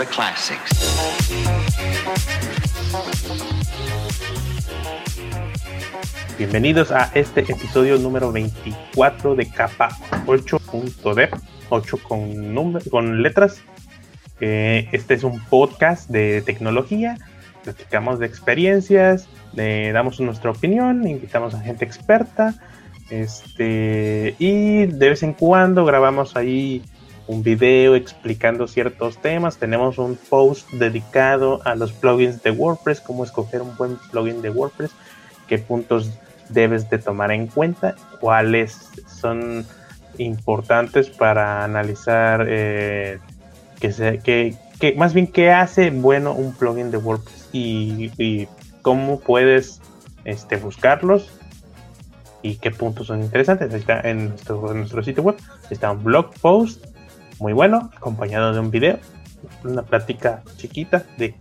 the classics. Bienvenidos a este episodio número 24 de capa 8.dev, 8 con, con letras. Eh, este es un podcast de tecnología, platicamos de experiencias, le damos nuestra opinión, invitamos a gente experta, este, y de vez en cuando grabamos ahí un video explicando ciertos temas. Tenemos un post dedicado a los plugins de WordPress, cómo escoger un buen plugin de WordPress, qué puntos debes de tomar en cuenta, cuáles son importantes para analizar eh, que, que, que, más bien qué hace bueno un plugin de WordPress y, cómo puedes este, buscarlos y qué puntos son interesantes. Está en nuestro, en nuestro sitio web. Está un blog post muy bueno, acompañado de un video, una plática chiquita de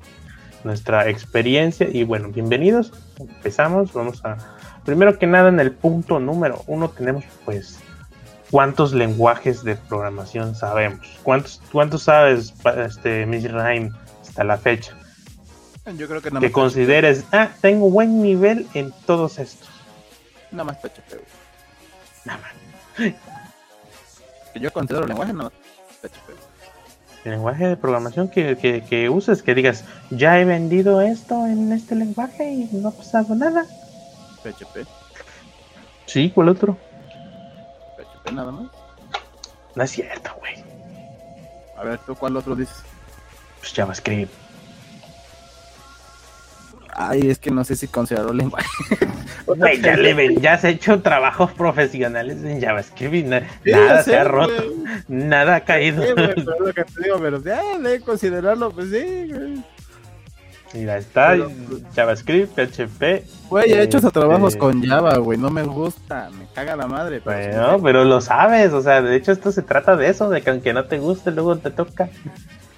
nuestra experiencia. Y bueno, bienvenidos. Empezamos. Vamos a. Primero que nada, en el punto número uno tenemos pues cuántos lenguajes de programación sabemos. ¿Cuántos, cuántos sabes, este, Miss Rhyme, hasta la fecha? Yo creo que nada Que consideres, ah, tengo buen nivel en todos estos. Nada más PHP. Nada más. Que yo considero lenguaje nada más. El lenguaje de programación que, que, que uses, que digas, ya he vendido esto en este lenguaje y no ha pasado nada. PHP. Sí, ¿cuál otro? PHP nada más. No es cierto, güey. A ver, ¿tú cuál otro dices? Pues JavaScript. Ay, es que no sé si considero lenguaje. Güey, ya, le ven- ya has hecho trabajos profesionales en JavaScript y na- Sí, nada se ha roto, nada ha caído. Sí, pero es lo que te digo, pero ya de considerarlo, pues sí, güey. Mira, está Pero- JavaScript, PHP. Güey, he hecho esos Este- trabajos con Java, güey, no me gusta, me caga la madre. Pero sí, Bueno, pero lo sabes, o sea, de hecho esto se trata de eso, de que aunque no te guste, luego te toca.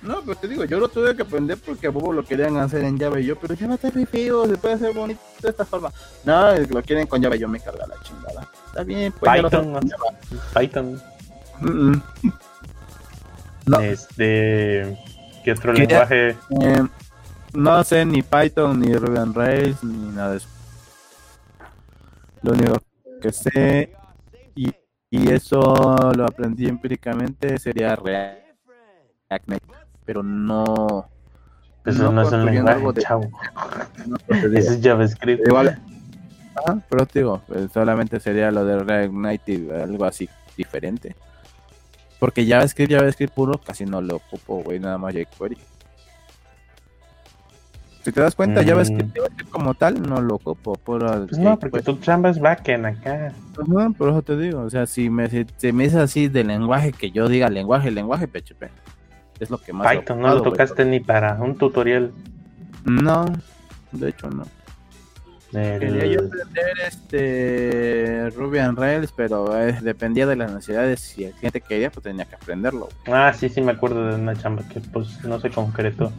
No, pero te digo, yo lo tuve que aprender porque a Bobo lo querían hacer en Java y yo, pero Java está muy feo, se puede hacer bonito de esta forma. No, lo quieren con Java y yo me carga la chingada. Está bien, pues Python, Python. Mm, mm. No. Este, ¿qué otro ¿Qué? lenguaje? Eh, no sé ni Python, ni Ruby on Rails, ni nada de eso. Lo único que sé, y, y eso lo aprendí empíricamente, sería React Native. Pero no. Eso no, es un lenguaje, algo de- chavo. no. Eso es JavaScript. Igual. Ah, pero te digo, pues, solamente sería lo de React Native, algo así diferente. Porque JavaScript, JavaScript puro, casi no lo ocupo, güey, nada más jQuery. Si te das cuenta, Mm. JavaScript, JavaScript como tal, no lo ocupo, puro Pues no, porque jQuery. tú chambas backend acá. Ajá, por eso te digo, o sea, si me, si, si me es así de lenguaje, que yo diga lenguaje, lenguaje PHP. Es lo que más Python no lo tocaste ni para un tutorial. No, de hecho no. Quería yo aprender este Ruby on Rails, pero eh, dependía de las necesidades. Si el cliente quería, pues tenía que aprenderlo. Ah, sí, sí, me acuerdo de una chamba que pues no se concretó.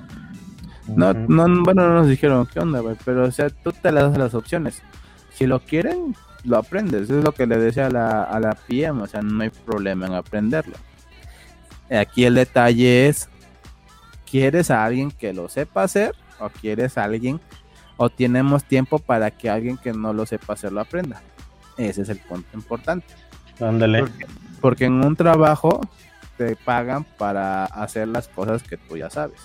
No, no, bueno, no nos dijeron qué onda, güey, pero o sea, tú te le das las opciones. Si lo quieren, lo aprendes. Es lo que le decía a la, a la PM, o sea, no hay problema en aprenderlo. Aquí el detalle es, ¿quieres a alguien que lo sepa hacer o quieres a alguien o tenemos tiempo para que alguien que no lo sepa hacer lo aprenda? Ese es el punto importante. Ándale. Porque, porque en un trabajo te pagan para hacer las cosas que tú ya sabes.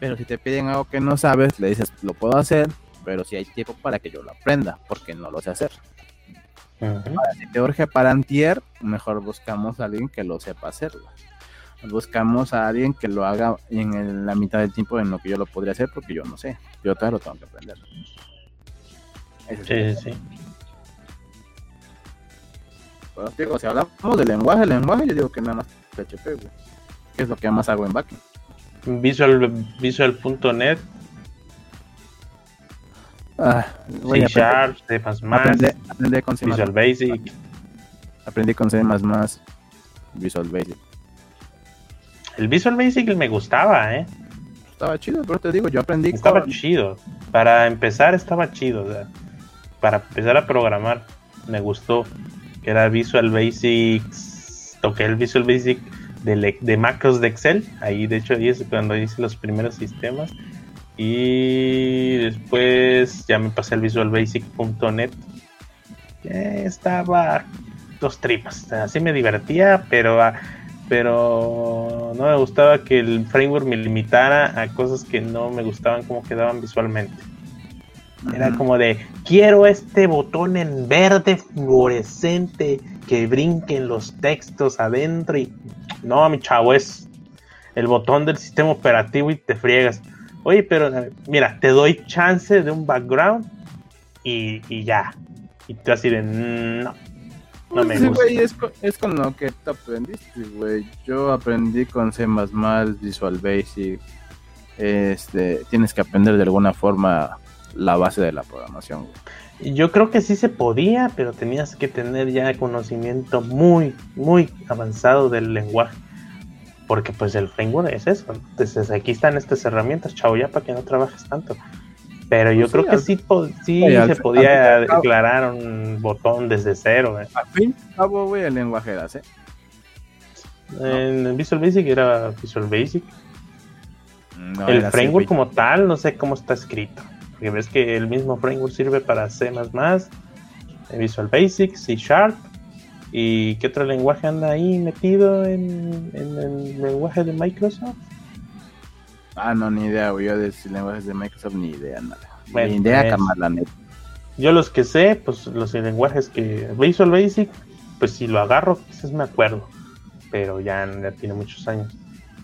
Pero si te piden algo que no sabes, le dices, lo puedo hacer, pero si hay tiempo para que yo lo aprenda, porque no lo sé hacer. Ujú. Si te urge para antier, mejor buscamos a alguien que lo sepa hacerlo. Buscamos a alguien que lo haga en el- la mitad del tiempo en lo que yo lo podría hacer, porque yo no sé. Yo todavía lo tengo que aprender. El Sí, sí, sí. Te digo, si hablamos de lenguaje, lenguaje, yo digo que nada más PHP, güey. Que es lo que más hago en backend. Visual, Visual.net, Ah, C Sharp, C++, aprendí, aprendí con C++, Visual Basic. aprendí con C++, Visual Basic. El Visual Basic me gustaba, ¿eh? Estaba chido, pero te digo, yo aprendí Estaba con... chido. Para empezar estaba chido. o sea, para empezar a programar me gustó. Que era Visual Basic. Toqué el Visual Basic de, de, macros de Excel. Ahí, de hecho, ahí es cuando hice los primeros sistemas. Y después ya me pasé al visualbasic.net. Estaba dos tripas. Así me divertía, pero, ah, pero no me gustaba que el framework me limitara a cosas que no me gustaban como quedaban visualmente. Era como de, quiero este botón en verde fluorescente que brinquen los textos adentro y... No, mi chavo, es el botón del sistema operativo y te friegas. Oye, pero mira, te doy chance de un background y, ya. Y tú así de, no, no me gusta. es, con, es, con, lo que te aprendiste, güey. Yo aprendí con C++, Visual Basic. Este, tienes que aprender de alguna forma la base de la programación. Yo creo que sí se podía, pero tenías que tener ya conocimiento muy, muy avanzado del lenguaje. Porque pues el framework es eso. Entonces aquí están estas herramientas, chao, ya para que no trabajes tanto. Pero yo pues creo que sí, sí se podía declarar un botón desde cero. ¿eh? Al fin, cabo, el lenguaje era ¿eh? En Visual Basic era Visual Basic. el framework como tal, no sé cómo está escrito. Porque ves que el mismo framework sirve para C, Visual Basic, C Sharp. ¿Y qué otro lenguaje anda ahí metido en, el lenguaje de Microsoft? Ah, no, ni idea, Yo de lenguajes de Microsoft, ni idea, nada. ni idea, pues, Yo los que sé, pues los lenguajes que. Visual Basic, pues si lo agarro, quizás me acuerdo. Pero ya, ya tiene muchos años.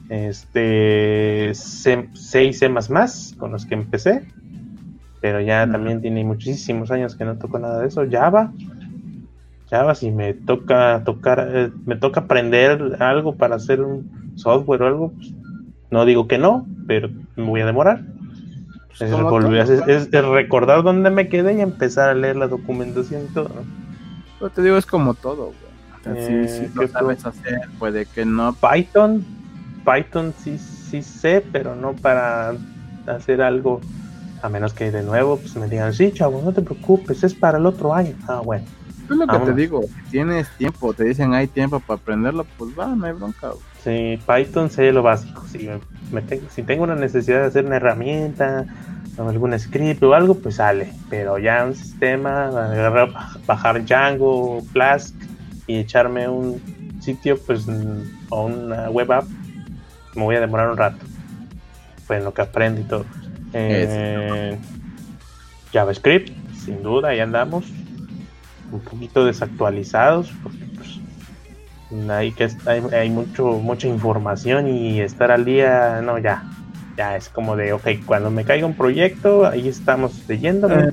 Este. C, C y C con los que empecé pero ya también tiene muchísimos años que no toco nada de eso. Java, Java, si me toca tocar, eh, me toca aprender algo para hacer un software o algo, pues, no digo que no, pero me voy a demorar. Pues, es, recordar dónde me quedé y empezar a leer la documentación y todo. Pero te digo, es como todo, eh, lo sabes hacer, puede que no. Python, Python sí, sí sé, pero no para hacer algo a menos que de nuevo pues me digan, sí, chavo, no te preocupes, es para el otro año. Ah, bueno. Es lo que te digo, si tienes tiempo, te dicen hay tiempo para aprenderlo, pues va, no hay bronca. Sí, Python sé lo básico. Si, me si tengo una necesidad de hacer una herramienta, o algún script o algo, pues sale. Pero ya un sistema, bajar Django, Flask y echarme un sitio, pues, o una web app, me voy a demorar un rato. Pues en lo que aprendo y todo. Eh, JavaScript, sin duda, ahí andamos. Un poquito desactualizados, porque hay, que, hay, mucho, mucha información y estar al día, no, ya. Ya es como de, ok, cuando me caiga un proyecto, ahí estamos leyendo. Eh.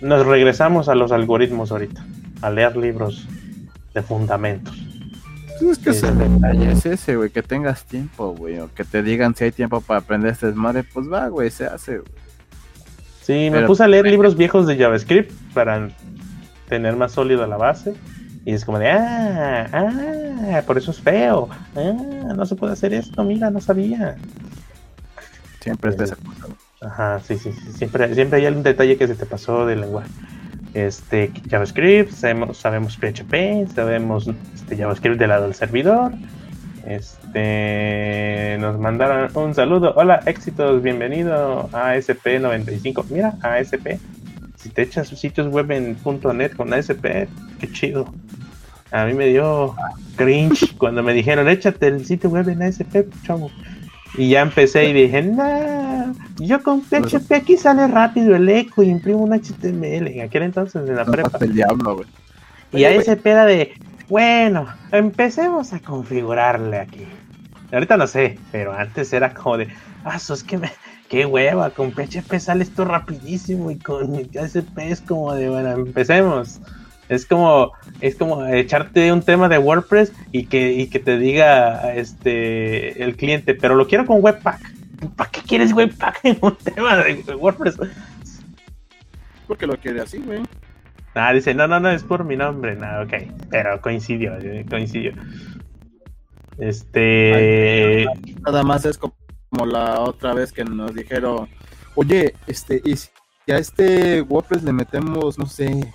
Nos regresamos a los algoritmos ahorita, a leer libros de fundamentos. Es que ese detalle es ese, güey, que tengas tiempo, güey, o que te digan si hay tiempo para aprender este desmadre, pues va, güey, se hace, güey. Sí, me puse a leer libros viejos de JavaScript para tener más sólida la base. Y es como de, ah, ah, por eso es feo. Ah, no se puede hacer esto, mira, no sabía. Siempre es esa Ajá, sí, sí, sí, Siempre, siempre hay algún detalle que se te pasó del lenguaje este, JavaScript, sabemos, sabemos PHP, sabemos este, JavaScript del lado del servidor. Este, nos mandaron un saludo. Hola, éxitos, bienvenido a ASP95. Mira, ASP. Si te echas sitios web en .net con ASP, qué chido. A mí me dio cringe cuando me dijeron, échate el sitio web en ASP, chavo. Y ya empecé y dije, nah, yo con PHP aquí sale rápido el eco y imprimo un HTML. En aquel entonces en la prepa. El diablo, Y ahí se peda de, bueno, empecemos a configurarle aquí. Ahorita no sé, pero antes era como de, ah, es que me, qué hueva, con PHP sale esto rapidísimo y con ASP es como de, bueno, empecemos. Es como, es como echarte un tema de WordPress y que, que te diga este el cliente, pero lo quiero con Webpack. ¿Para qué quieres Webpack en un tema de WordPress? Porque lo quiere así, güey. Ah, dice, no, no, no, es por mi nombre. No, ok. Pero coincidió, coincidió. Este. Nada más es como la otra vez que nos dijeron, oye, este, y si a este WordPress le metemos, no sé,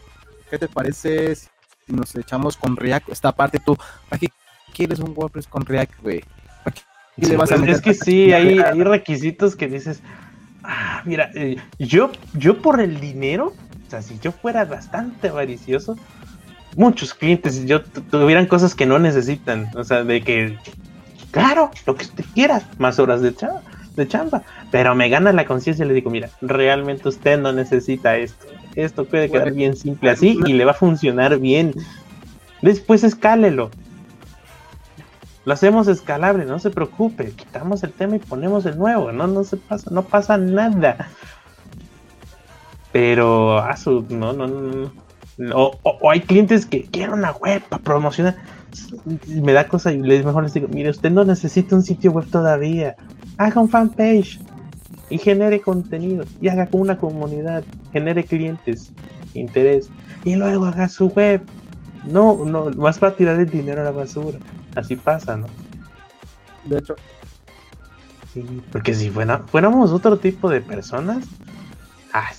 ¿qué te parece si nos echamos con React? Esta parte tú, ¿para qué quieres un WordPress con React, güey? Pues, es que sí, hay, hay requisitos que dices, ah, mira, eh, yo, yo por el dinero, o sea, si yo fuera bastante avaricioso, muchos clientes yo tuvieran cosas que no necesitan, o sea, de que, claro, lo que usted quiera, más horas de chamba, de chamba, pero me gana la conciencia y le digo, mira, realmente usted no necesita esto, esto puede quedar bien simple así y le va a funcionar bien. Después escálelo. Lo hacemos escalable, no se preocupe. Quitamos el tema y ponemos el nuevo. No, no se pasa, no pasa nada. Pero, a su, no, no, no. O, hay clientes que quieren una web para promocionar. Me da cosa y les mejor les digo, mire, usted no necesita un sitio web todavía. Haga un fanpage y genere contenido y haga con una comunidad, genere clientes, interés y luego haga su web. No, no, más para tirar el dinero a la basura. Así pasa, ¿no? De hecho. Sí, porque si fuera, fuéramos otro tipo de personas, ah,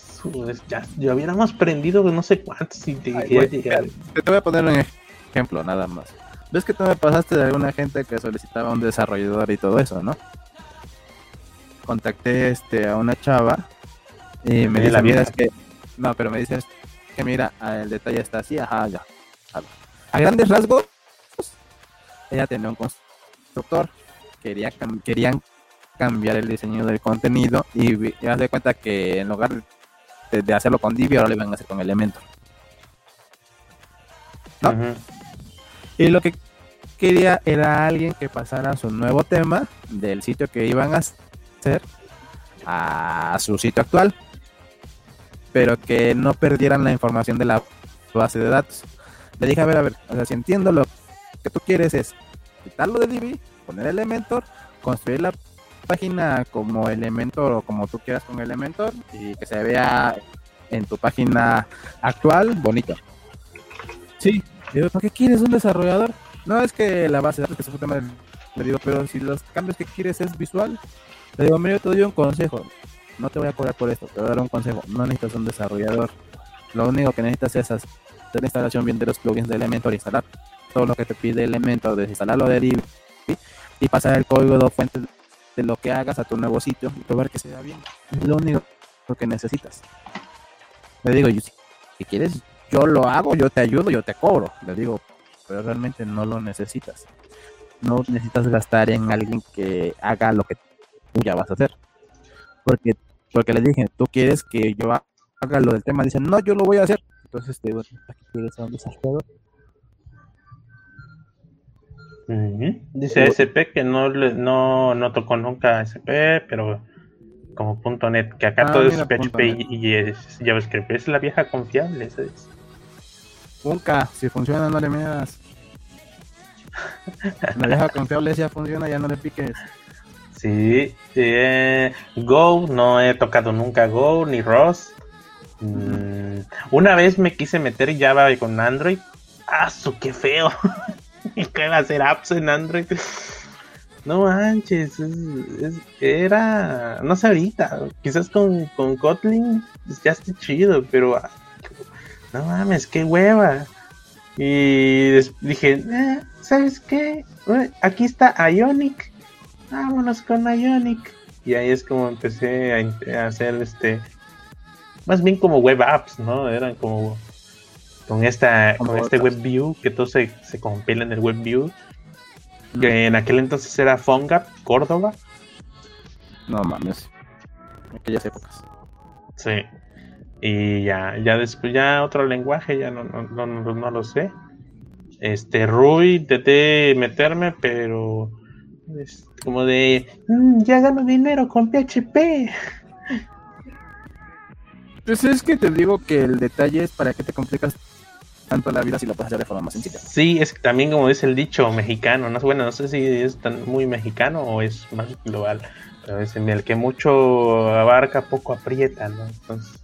ya, ya hubiéramos prendido no sé cuántos y te, te voy a poner un ejemplo, nada más. ¿Ves que tú me pasaste de alguna gente que solicitaba un desarrollador y todo eso, no? Contacté este a una chava y me dice, mira, es que no, pero me dices que mira, el detalle está así, ajá, ya. A grandes rasgos, ella tenía un constructor, quería querían cambiar el diseño del contenido y ya de cuenta que en lugar de, hacerlo con Divi, ahora lo iban a hacer con Elementor. ¿No? Y lo que quería era alguien que pasara su nuevo tema del sitio que iban a hacer a su sitio actual, pero que no perdieran la información de la base de datos. Le dije, a ver, a ver, o sea, si entiendo lo que tú quieres es quitarlo de Divi, poner Elementor, construir la página como Elementor o como tú quieras con Elementor y que se vea en tu página actual bonito. Sí, ¿para qué quieres un desarrollador? No es que la base de datos que se fue tema le digo, pero si los cambios que quieres es visual, le digo, mira, te doy un consejo. No te voy a cobrar por esto, te voy a dar un consejo. No necesitas un desarrollador. Lo único que necesitas es hacer la instalación bien de los plugins de Elementor, instalar todo lo que te pide Elementor, desinstalarlo de Divi y pasar el código de fuente de lo que hagas a tu nuevo sitio y probar que sea bien. Es lo único que necesitas. Le digo, yo, si quieres, yo lo hago, yo te ayudo, yo te cobro. Le digo, pero realmente no lo necesitas. No necesitas gastar en alguien que haga lo que tú ya vas a hacer. Porque, porque le dije, tú quieres que yo haga lo del tema. Dicen, no, yo lo voy a hacer. Entonces te digo, ¿para qué quieres a un desarrollador? Dice SP que no, no, no tocó nunca SP, pero como punto .net, que acá ah, todo es PHP y, es JavaScript. Es la vieja confiable, esa es. Nunca, si funciona no le miras. la vieja confiable ya funciona, ya no le piques. Sí, eh, Go, no he tocado nunca Go ni Rust. Mm, una vez me quise meter Java con Android. ¡Ah, qué feo! va a hacer apps en Android. No manches, era, no sé ahorita, quizás con, con Kotlin ya esté chido, pero ah, no mames, qué hueva. Y dije, eh, ¿sabes qué? Aquí está Ionic, vámonos con Ionic. Y ahí es como empecé a, a hacer este, más bien como web apps, ¿no? Eran como con esta con este WebView, que todo se, se compila en el WebView. Que en aquel entonces era PhoneGap, Córdoba. No mames. Aquellas épocas. Sí. Y ya, ya después, ya otro lenguaje, ya no, no, no, no lo sé. Este, Rui, intenté meterme, pero es como de, mm, ya gano dinero con PHP. Pues es que te digo que el detalle es para que te complicas tanto la vida si lo puedes hacer de forma más sencilla. Sí, es también como dice el dicho mexicano, no bueno, no sé si es tan muy mexicano o es más global, pero es el que mucho abarca poco aprieta, ¿no? Entonces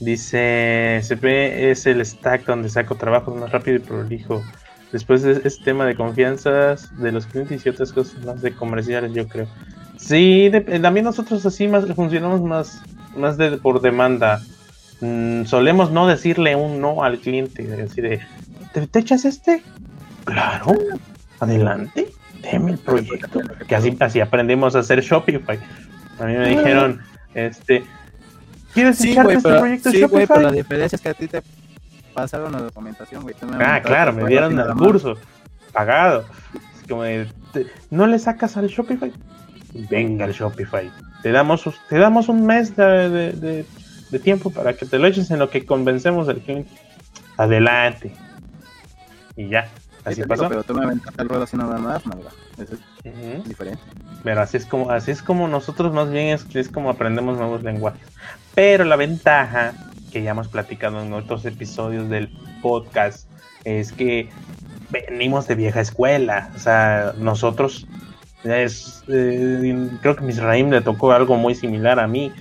dice, CP es el stack donde saco trabajo más rápido y prolijo. Después es, es tema de confianza de los clientes y otras cosas más de comerciales, yo creo. Sí, también nosotros así más funcionamos más, más de, por demanda. Mm, solemos no decirle un no al cliente, decir, ¿te, echas este? Claro, adelante, déme el proyecto. Que así, así aprendimos a hacer Shopify. A mí me dijeron, este, ¿quieres Sí, echarte güey, este pero, proyecto sí, Shopify? pero la diferencia es que a ti te pasaron la documentación, güey. Ah, claro, me dieron el nada curso pagado. Es como de, te- ¿no le sacas al Shopify? Venga el Shopify. Te damos, te damos un mes de, de- de- de tiempo para que te lo eches en lo que convencemos al cliente. Adelante. Y ya, Sí, así digo, pasó. pero tú me aventaste el ruedo así nada más. Eso es diferente. Pero así es como, así es como nosotros más bien es, es como aprendemos nuevos lenguajes. Pero la ventaja que ya hemos platicado en otros episodios del podcast es que venimos de vieja escuela. O sea, nosotros es, eh, creo que Misraim le tocó algo muy similar a mí.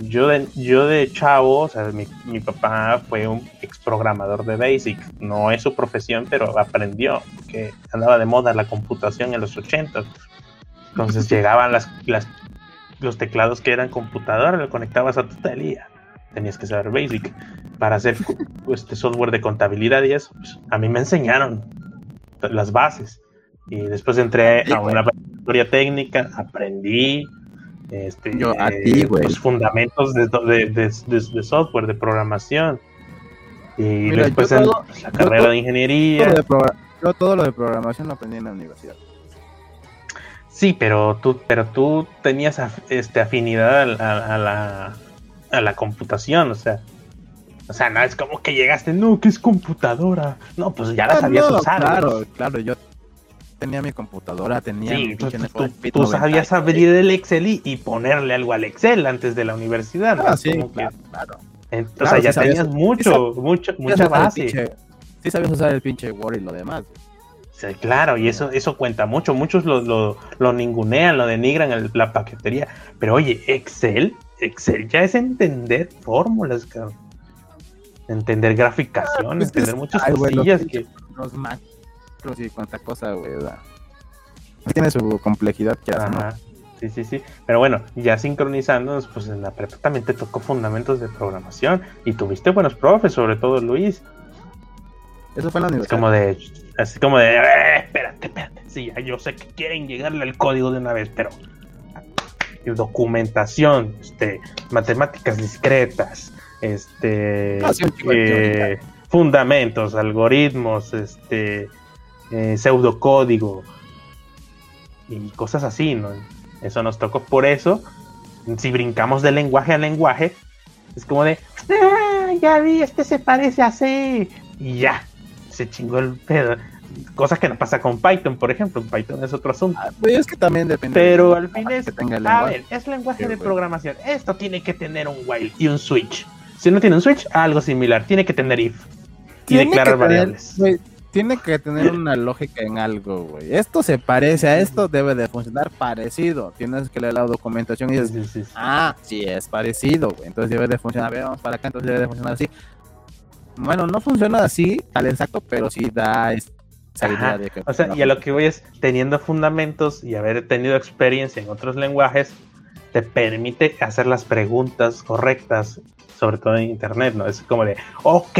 Yo de, yo de chavo, o sea, mi, mi papá fue un ex programador de Basic. No es su profesión, pero aprendió que andaba de moda la computación en los 80. Entonces llegaban las, las, los teclados que eran computadora, lo conectabas a tu ya tenías que saber Basic. Para hacer este software de contabilidad y eso, pues, a mí me enseñaron las bases. Y después entré Sí, a una preparatoria técnica, aprendí este, Yo a eh, ti, los fundamentos de, de- de- software, de programación. Y Mira, después en todo- la carrera todo- de ingeniería. Todo yo todo lo de programación lo aprendí en la universidad. Sí, pero tú, pero tú tenías af- este, afinidad a, a la, a la computación, o sea. O sea, no es como que llegaste, no, que es computadora. No, pues ya la Ah, sabías no, usar. Claro, claro, yo tenía mi computadora, tenía Sí, mi tú, tú- tú- Pit tú 90, sabías abrir el Excel y, y ponerle algo al Excel antes de la universidad. ¿no? Ah, sí, que- claro, claro. en- o sea, ya tenías mucho, mucho, mucha base. pinche- Sí sabías usar el pinche Word y lo demás. Sí, claro, y eso, eso cuenta mucho. Muchos lo, lo, lo ningunean, lo denigran en la paquetería. Pero oye, Excel, Excel ya es entender fórmulas, cabrón. Entender graficación, pues, entender es- muchas ay, güey, los cosillas que. Los macros y cuánta cosa, güey. Tiene su complejidad que hace, ¿no? Ajá. Sí, sí, sí. Pero bueno, ya sincronizándonos, pues en la prepa también te tocó fundamentos de programación. Y tuviste buenos profes, sobre todo Luis. Eso fue en la Es universidad. como de. Así como de. "Eh, espérate, espérate. Sí, ya yo sé que quieren llegarle al código de una vez, pero. Documentación, este, matemáticas discretas, este. Ah, sí, eh, fundamentos, algoritmos, este. eh, pseudocódigo. Y cosas así, ¿no? Eso nos tocó. Por eso, si brincamos de lenguaje a lenguaje, es como de. "Ah, ya vi, este se parece así. Y ya, se chingó el pedo. Cosa que no pasa con Python, por ejemplo. Python es otro asunto. Ah, güey, es que también depende. Pero del al fin es. que tenga el A ver, es lenguaje Sí, de programación. Esto tiene que tener un while y un switch. Si no tiene un switch, algo similar. Tiene que tener if. Y declarar variables. tiene que tener una lógica en algo, güey. Esto se parece a esto, debe de funcionar parecido. Tienes que leer la documentación y dices, sí, sí, sí. ah, sí es parecido, güey. Entonces debe de funcionar. A ver, vamos para acá, entonces debe de funcionar así. Bueno, no funciona así, al exacto, pero sí da esa Ajá. idea de que. O sea, y a lo que voy es, teniendo fundamentos y haber tenido experiencia en otros lenguajes, te permite hacer las preguntas correctas, sobre todo en Internet, ¿no? Es como de, ok,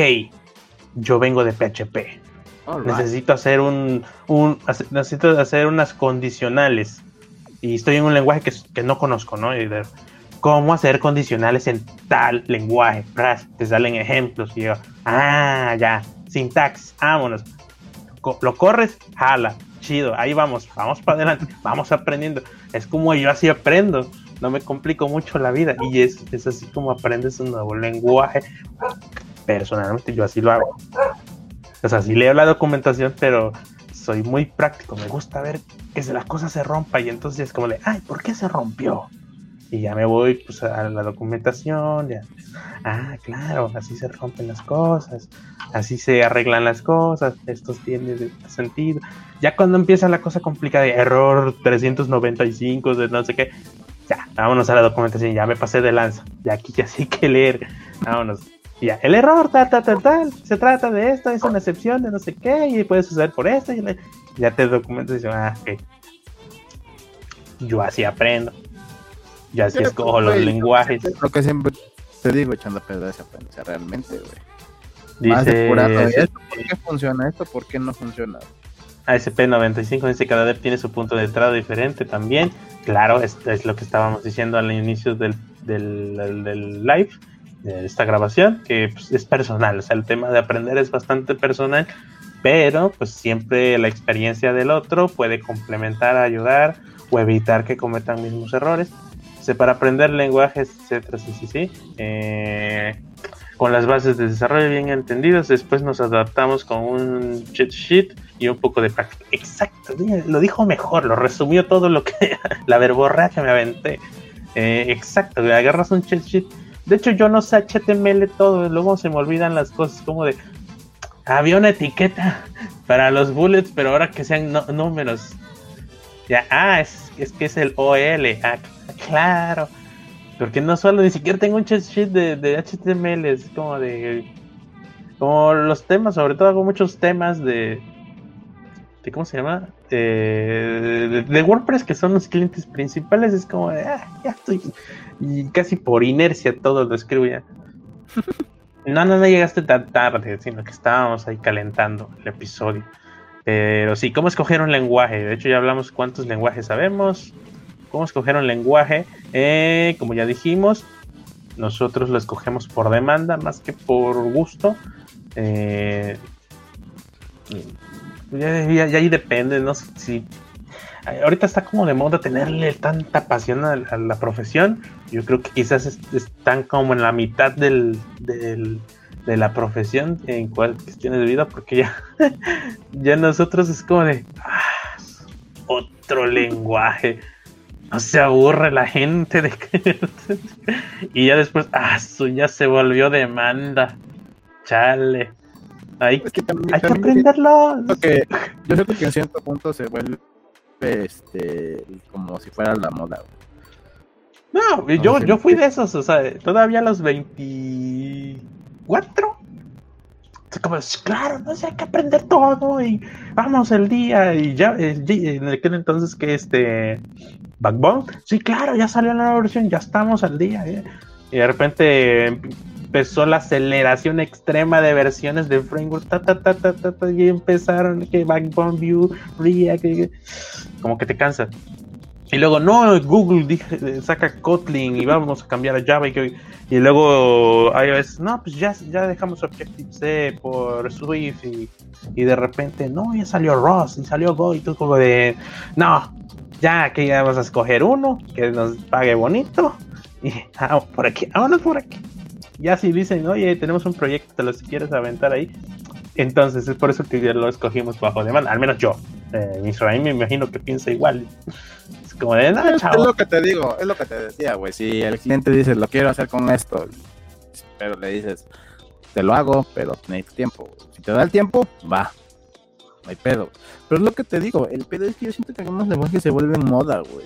yo vengo de PHP, right. necesito hacer un, un hace- necesito hacer unas condicionales y estoy en un lenguaje que, que no conozco, ¿no? Y de, ¿Cómo hacer condicionales en tal lenguaje? Te salen ejemplos y yo, ah, ya, sintaxis, vámonos. Lo corres, jala, chido, ahí vamos, vamos para adelante, vamos aprendiendo. Es como yo así aprendo, no me complico mucho la vida y es, es así como aprendes un nuevo lenguaje. Personalmente yo así lo hago. O sea, sí leo la documentación, pero soy muy práctico. Me gusta ver que se- la cosa se rompa y entonces es como de, ay, ¿por qué se rompió? Y ya me voy pues, a la documentación. Ya. Ah, claro, así se rompen las cosas, así se arreglan las cosas, esto tiene sentido. Ya cuando empieza la cosa complicada de error 395, de no sé qué, ya, vámonos a la documentación, ya me pasé de lanza, ya aquí ya sí que leer, vámonos. Ya, el error, tal, tal, tal, tal, se trata de esto, es una excepción de no sé qué, y puede suceder por esto, y le- ya te documentas y dices, ah, ok. Yo así aprendo. Yo así Pero, escojo los lenguajes. Lo que siempre te digo, echando pedo se aprende, realmente, güey. Dice, depurado de esto, ¿por qué funciona esto? ¿Por qué no funciona? ASP95 dice cada dev tiene su punto de entrada diferente también. Claro, esto es lo que estábamos diciendo al inicio del, del, live, de esta grabación, que pues, es personal. O sea, el tema de aprender es bastante personal, pero pues siempre la experiencia del otro puede complementar, ayudar o evitar que cometan mismos errores. Para aprender lenguajes, etcétera, sí, sí, sí. Eh, con las bases de desarrollo bien entendidas, después nos adaptamos con un cheat sheet y un poco de práctica. Exacto, lo dijo mejor, lo resumió todo lo que la verborrea que me aventé. Eh, exacto, agarras un cheat sheet. De hecho, yo no sé HTML todo, luego se me olvidan las cosas como de había una etiqueta para los bullets, pero ahora que sean números. Ya, ah, es, es que es el OL. Ah, claro. Porque no solo ni siquiera tengo un cheat sheet de, de HTML, es como de. Como los temas, sobre todo hago muchos temas de. de ¿Cómo se llama? de, WordPress, que son los clientes principales, es como de. Ah, ya estoy. Y casi por inercia todo lo escribo ya. No, no, no llegaste tan tarde, sino que estábamos ahí calentando el episodio. Pero sí, ¿cómo escoger un lenguaje? De hecho, ya hablamos cuántos lenguajes sabemos cómo escoger un lenguaje. Eh, como ya dijimos, nosotros lo escogemos por demanda más que por gusto. Eh, ya, ahí depende, no si. Ahorita está como de moda tenerle tanta pasión a, la profesión. Yo creo que quizás están como en la mitad del, de la profesión en cuestiones de vida, porque ya, ya nosotros es como de ah, otro lenguaje no se aburre la gente de que... y ya después, ah, su ya se volvió demanda. Chale. Hay, que, hay que aprenderlo. yo creo que en cierto punto se vuelve este como si fuera la moda. No, yo, yo fui de esos, o sea, todavía a los 24 claro, no sé, hay que aprender todo y vamos el día y ya, eh, en aquel entonces que este Backbone, sí, claro, ya salió la nueva versión, ya estamos al día, ¿eh? y de repente empezó la aceleración extrema de versiones de framework, ta, ta, ta, ta, ta, y empezaron que Backbone View, React, como que te cansa. Y luego, no, Google dije, saca Kotlin y vamos a cambiar a Java. Y, y luego iOS, no, pues ya, ya dejamos Objective-C por Swift. Y, y, de repente, no, ya salió Rust y salió Go. Y tú como de, no, ya que ya vamos a escoger uno que nos pague bonito. Y ah, por aquí, vámonos por aquí. Ya si dicen, oye, tenemos un proyecto, te lo si quieres aventar ahí. Entonces es por eso que ya lo escogimos bajo demanda, al menos yo. Eh, Israel me imagino que piensa igual. Es como de nada, es, lo que te digo, es lo que te decía, güey. Si el cliente dice, lo quiero hacer con esto, pero le dices, te lo hago, pero necesito tiempo. Si te da el tiempo, va. No hay pedo. Pero es lo que te digo, el pedo es que yo siento que algunos lenguajes se vuelven moda, güey.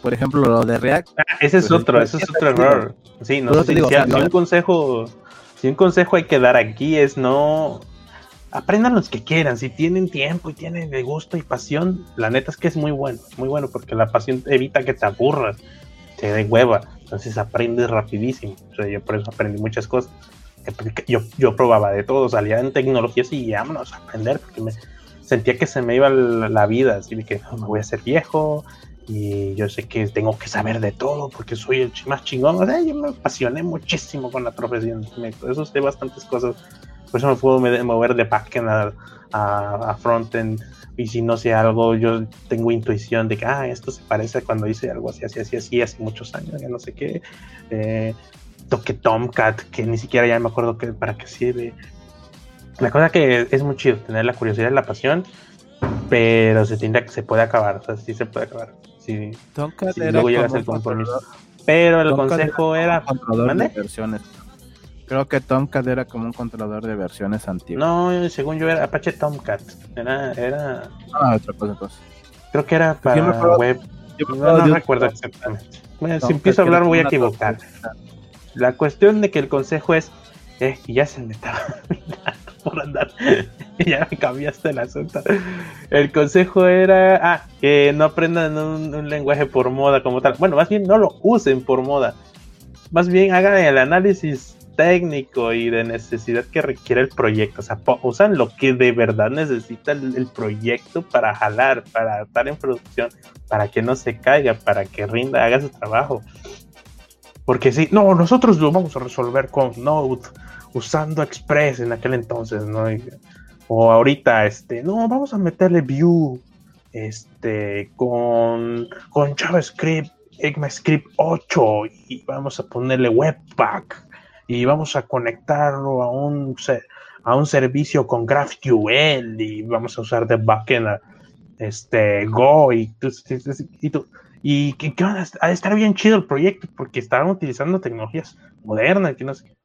Por ejemplo, lo de React. Ah, ese es pues, otro, ese es otro error. Sí, no sé si, un consejo, si un consejo hay que dar aquí es no aprendan los que quieran, si tienen tiempo y tienen de gusto y pasión, la neta es que es muy bueno, muy bueno porque la pasión evita que te aburras, te dé hueva, entonces aprendes rapidísimo, o sea, yo por eso aprendí muchas cosas, yo, yo probaba de todo, salía en tecnologías y vámonos a aprender porque me sentía que se me iba la, vida, así que me voy a ser viejo y yo sé que tengo que saber de todo porque soy el más chingón, o sea, yo me apasioné muchísimo con la profesión, eso sé bastantes cosas por eso me puedo mover de backend a, a, a frontend. Y si no sé algo, yo tengo intuición de que, ah, esto se parece a cuando hice algo así, así, así, así, hace muchos años, ya no sé qué. Eh, toque Tomcat, que ni siquiera ya me acuerdo que, para qué sirve. La cosa que es muy chido tener la curiosidad y la pasión, pero se tiende que se puede acabar, o sea, sí se puede acabar. Sí, Tomcat luego llegas al compromiso. Pero el consejo era. ¿Mande? Creo que Tomcat era como un controlador de versiones antiguas. No, según yo era Apache Tomcat. Era. era... Ah, otra cosa entonces. Creo que era para web. no, recuerdo exactamente. si empiezo a hablar voy a equivocar. La cuestión de que el consejo es. Eh, ya se me estaba por andar. ya me cambiaste el asunto. El consejo era. Ah, que no aprendan un, un lenguaje por moda como tal. Bueno, más bien no lo usen por moda. Más bien hagan el análisis técnico y de necesidad que requiere el proyecto. O sea, usan lo que de verdad necesita el, proyecto para jalar, para estar en producción, para que no se caiga, para que rinda, haga su trabajo. Porque si, no, nosotros lo vamos a resolver con Node, usando Express en aquel entonces, ¿no? o ahorita, este, no, vamos a meterle Vue, este, con, con JavaScript ECMAScript 8 y vamos a ponerle Webpack y vamos a conectarlo a un, a un servicio con GraphQL y vamos a usar de backend este, Go y, y, y que, van a, estar bien chido el proyecto porque estaban utilizando tecnologías modernas que no sé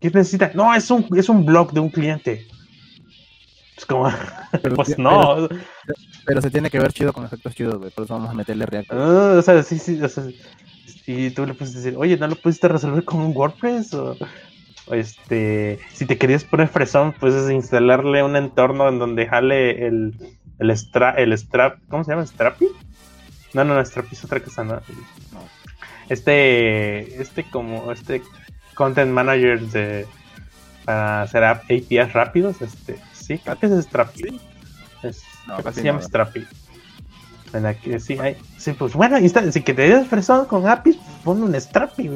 qué necesitan no es un es un blog de un cliente es como pues no pero se tiene que ver chido con efectos chidos, güey. Por eso vamos a meterle React. Ah, o sea, sí, sí. O sea, y tú le puedes decir, oye, ¿no lo pudiste resolver con un WordPress? O, este, si te querías poner fresón, puedes instalarle un entorno en donde jale el, el, el strap, ¿cómo se llama? ¿Strappy? No, no, no, Strappy es otra cosa, no. Este, este como, este content manager de, para hacer APIs rápidos, este, sí, creo que es Strappy. Es, no, se llama. En la que sí hay. Sí, pues bueno, si que te des fresón con APIs, pues pon un Strappy,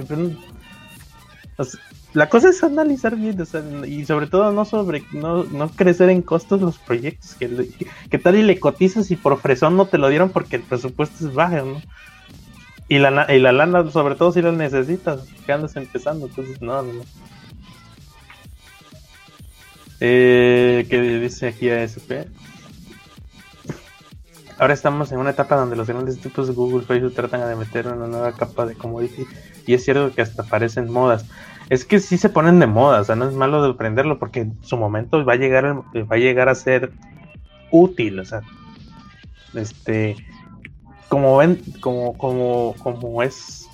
la cosa es analizar bien, y sobre todo no sobre no, no crecer en costos los proyectos. Que, que, tal y le cotizas y por fresón no te lo dieron porque el presupuesto es bajo. Y la, y la lana, sobre todo si la necesitas, que andas empezando, entonces no, no. Eh, ¿Qué dice aquí ASP? Ahora estamos en una etapa donde los grandes tipos de Google, Facebook tratan de meter una nueva capa de commodity y es cierto que hasta parecen modas. Es que sí se ponen de moda, o sea, no es malo de aprenderlo porque en su momento va a llegar, va a llegar a ser útil, o sea, este, como ven, como, como, como es,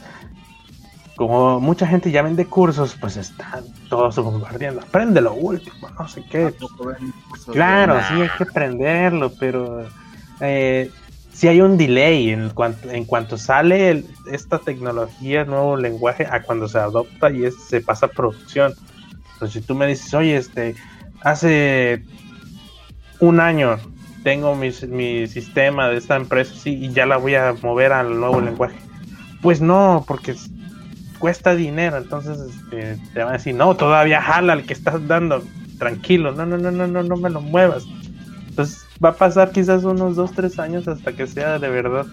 como mucha gente ya vende cursos, pues están todos bombardeando, aprende lo último, no sé qué. Claro, sí hay que aprenderlo, pero eh, si hay un delay en cuanto, en cuanto sale esta tecnología, nuevo lenguaje, a cuando se adopta y se pasa a producción. Entonces, si tú me dices, oye, este, hace un año tengo mi, sistema de esta empresa y ya la voy a mover al nuevo lenguaje. Pues no, porque cuesta dinero, entonces este, te van a decir, no, todavía jala el que estás dando, tranquilo, no, no, no, no, no, no me lo muevas. Entonces va a pasar quizás unos 2, 3 años hasta que sea de verdad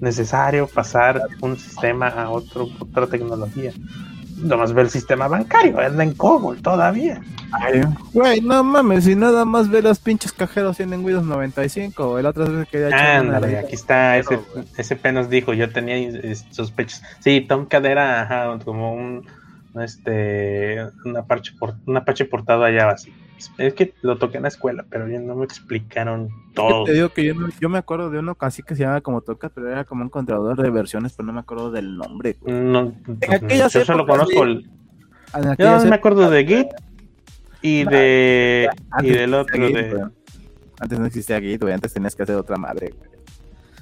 necesario pasar un sistema a otro, otra tecnología. Nomás ve el sistema bancario, anda en COBOL todavía. güey, no mames, si nada más ve los pinches cajeros tienen Windows 95, el otro vez que Ándale, aquí está, ese, ese P nos dijo, yo tenía sospechas. Sí, Tomcat era ajá, como un, este, una parche, por, una parche portada allá así es que lo toqué en la escuela, pero ya no me explicaron todo. Te digo que yo, yo me acuerdo de uno casi que se llama como toca, pero era como un controlador de versiones, pero no me acuerdo del nombre. No, yo solo conozco el... Yo me acuerdo de Git y de y del otro de... Antes no existía Git, güey, antes tenías que hacer otra madre,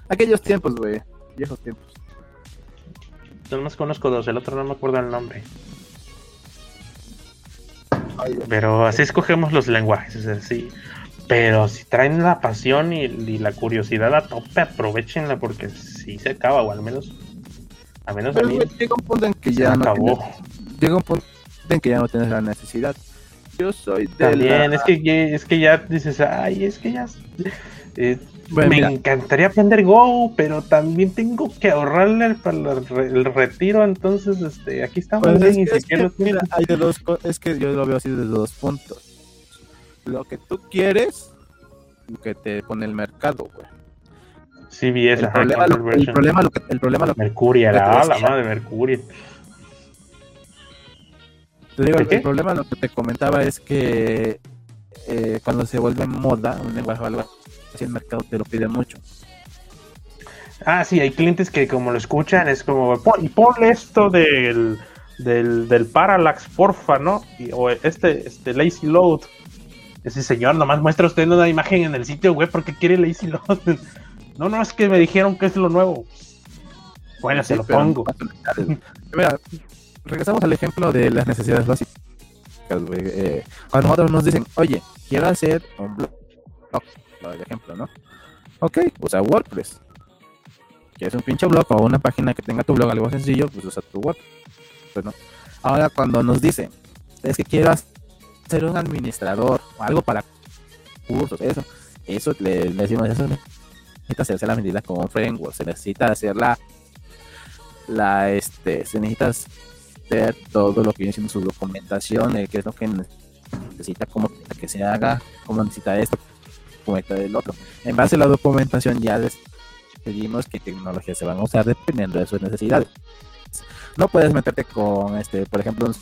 Aquellos tiempos, güey, viejos tiempos. Yo más conozco dos, el otro no me acuerdo el nombre. Pero así escogemos los lenguajes, es así. Pero si traen la pasión y, la curiosidad a tope, aprovechenla porque si se acaba, o al menos. Al menos a mí. Llega un punto en que ya no acabó. Tienes, llega un punto en que ya no tienes la necesidad. Yo soy de. También, es, que, es que ya dices, ay, es que ya. Eh, me encantaría aprender Go, pero también tengo que ahorrarle para el retiro, entonces este, aquí estamos pues bien es, que, mira, hay de dos, es que yo lo veo así desde dos puntos. Lo que tú quieres, lo que te pone el mercado, güey. CBS, el, problema, lo, el problema, lo que, el problema lo Mercuria, la, la madre de Mercuria. Te digo, el problema lo que te comentaba es que eh, cuando se vuelve moda un lenguaje o algo si el mercado te lo pide mucho. Ah, sí, hay clientes que como lo escuchan es como, pon, ponle esto del, del, del Parallax, porfa, ¿no? o este, este Lazy Load. Ese señor, nomás muestra usted una imagen en el sitio web porque quiere Lazy Load. no, no, es que me dijeron que es lo nuevo. Bueno, se lo pongo. Mira, regresamos al ejemplo de las necesidades básicas. Eh, cuando nosotros nos dicen, oye, quiero hacer un blog, por ejemplo, ¿no? Ok, usa WordPress. ¿Quieres un pinche blog o una página que tenga tu blog algo sencillo? Pues usa tu WordPress, ¿no? Ahora cuando nos dicen, es que quiero ser un administrador o algo para cursos, eso, eso le, decimos, eso necesita hacerse la medida con framework, se necesita hacer la, la este, se necesita hacer todo lo que viene siendo su documentación, el que es lo que necesita como que se haga, cómo necesita esto, cómo necesita el otro. En base a la documentación ya decidimos qué tecnologías se van a usar dependiendo de sus necesidades. No puedes meterte con este, por ejemplo, un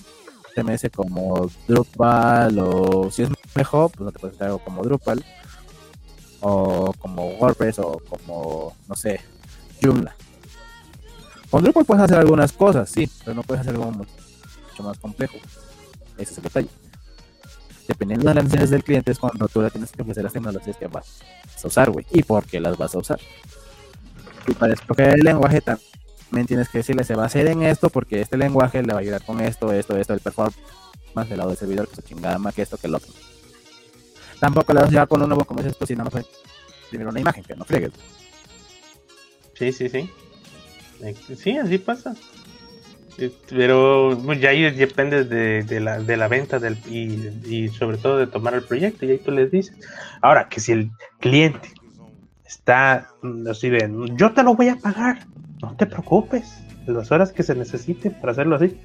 CMS como Drupal o si es mejor, pues no te puedes hacer algo como Drupal o como WordPress o como, no sé, Joomla. Con Drupal puedes hacer algunas cosas, sí, pero no puedes hacer algo mucho más complejo. Ese es el detalle. Dependiendo de las necesidades del cliente es cuando tú le tienes que ofrecer las tecnologías que vas a usar, güey, y por qué las vas a usar. Y para escoger el lenguaje también tienes que decirle, se va a hacer en esto porque este lenguaje le va a ayudar con esto, esto, esto, el performance del lado del servidor, que se chingada más que esto que el otro tampoco le vas a llevar con un nuevo como esto si no fue primero una imagen, que no friegues. Sí, sí, sí. Eh, sí, así pasa. Pero pues, ya ahí depende de, la, de la venta del, y, sobre todo de tomar el proyecto y ahí tú les dices. Ahora, que si el cliente está así de, yo te lo voy a pagar, no te preocupes, las horas que se necesiten para hacerlo así.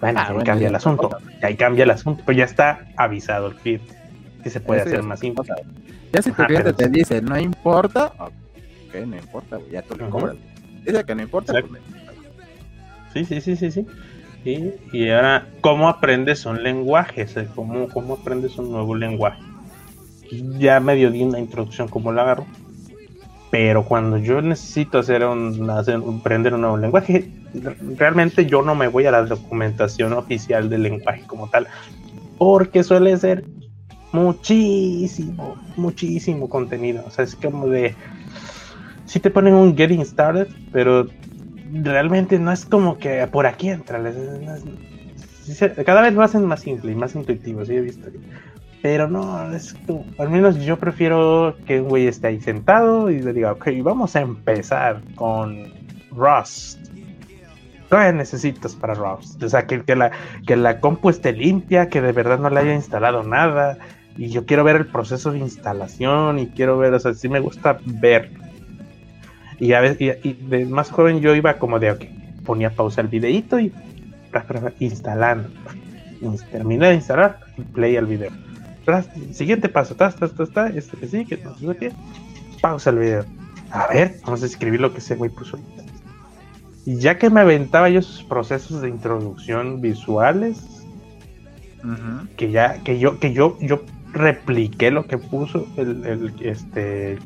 Bueno, ah, ahí cambia el asunto, ahí cambia el asunto, pero ya está avisado el cliente que se puede hacer más importante. Ya si tu cliente te dice, no importa, ok, no importa, ya tú le cobras. Dice que no importa. Pues, sí, sí, sí, sí, sí. Y, y, ahora, ¿cómo aprendes un lenguaje? ¿Cómo, ¿Cómo aprendes un nuevo lenguaje? Ya medio di una introducción como lo agarro. Pero cuando yo necesito hacer un, hacer, aprender un nuevo lenguaje, realmente yo no me voy a la documentación oficial del lenguaje como tal. Porque suele ser muchísimo, muchísimo contenido. O sea, es como de. Si te ponen un Getting Started, pero realmente no es como que por aquí entra. cada vez lo hacen más simple y más intuitivo, sí he visto. Pero no, es como, al menos yo prefiero que un güey esté ahí sentado y le diga, ok, vamos a empezar con Rust. ¿Qué necesitas para Rust? O sea, que, que, la, que la compu esté limpia, que de verdad no le haya instalado nada, y yo quiero ver el proceso de instalación y quiero ver, o sea, sí me gusta ver. Y a veces, y, de más joven yo iba como de, ok, ponía pausa el videito y instalando. Terminé de instalar y play al video. Siguiente paso, ta, ta, ta, ta, este que sí, que no sé qué. Pausa el video. A ver, vamos a escribir lo que ese güey puso Y ya que me aventaba yo esos procesos de introducción visuales, que ya, que yo, que yo, yo repliqué lo que puso el, este,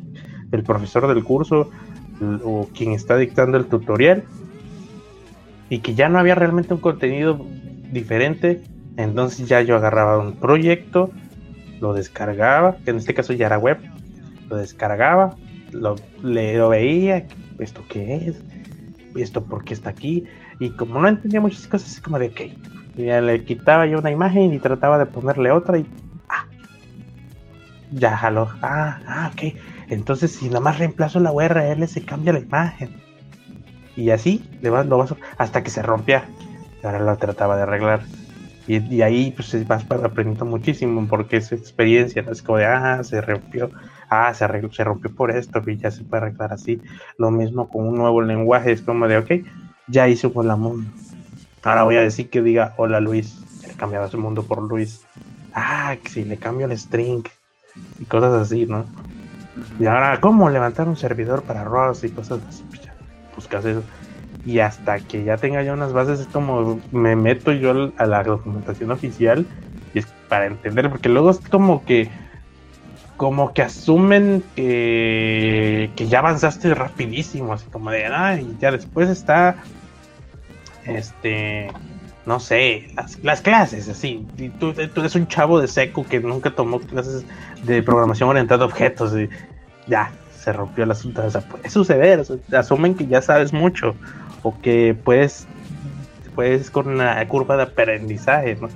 el profesor del curso o quien está dictando el tutorial y que ya no había realmente un contenido diferente, entonces ya yo agarraba un proyecto, lo descargaba, en este caso ya era web, lo descargaba, lo, le, veía, esto qué es, esto por qué está aquí, y como no entendía muchas cosas, así como de, ok, ya le quitaba yo una imagen y trataba de ponerle otra y ya jaló. Ah, ah, ok. Entonces, si nada más reemplazo la URL, se cambia la imagen. Y así, le vas, lo vas, hasta que se rompía. Ahora lo trataba de arreglar. Y, ahí, pues, vas aprendiendo muchísimo, porque esa experiencia, ¿no? Es como de, ah, se rompió. Ah, se, se rompió por esto, y ya se puede arreglar así. Lo mismo con un nuevo lenguaje, es como de, ok, ya hizo con la mundo. Ahora voy a decir que diga, hola Luis. Le cambiaba su mundo por Luis. Ah, que si le cambio el string y cosas así, ¿no? Y ahora, ¿cómo levantar un servidor para ROS y cosas así? Pues buscas eso. Y hasta que ya tenga yo unas bases, es como me meto yo a la documentación oficial y es para entender, porque luego es como que como que asumen que, que ya avanzaste rapidísimo, así como de, ah, y ya después está este no sé, las, clases, así. tú, eres un chavo de seco que nunca tomó clases de programación orientada a objetos y ya, se rompió el asunto. O sea, puede suceder, asumen que ya sabes mucho o que puedes pues con una curva de aprendizaje, ¿no?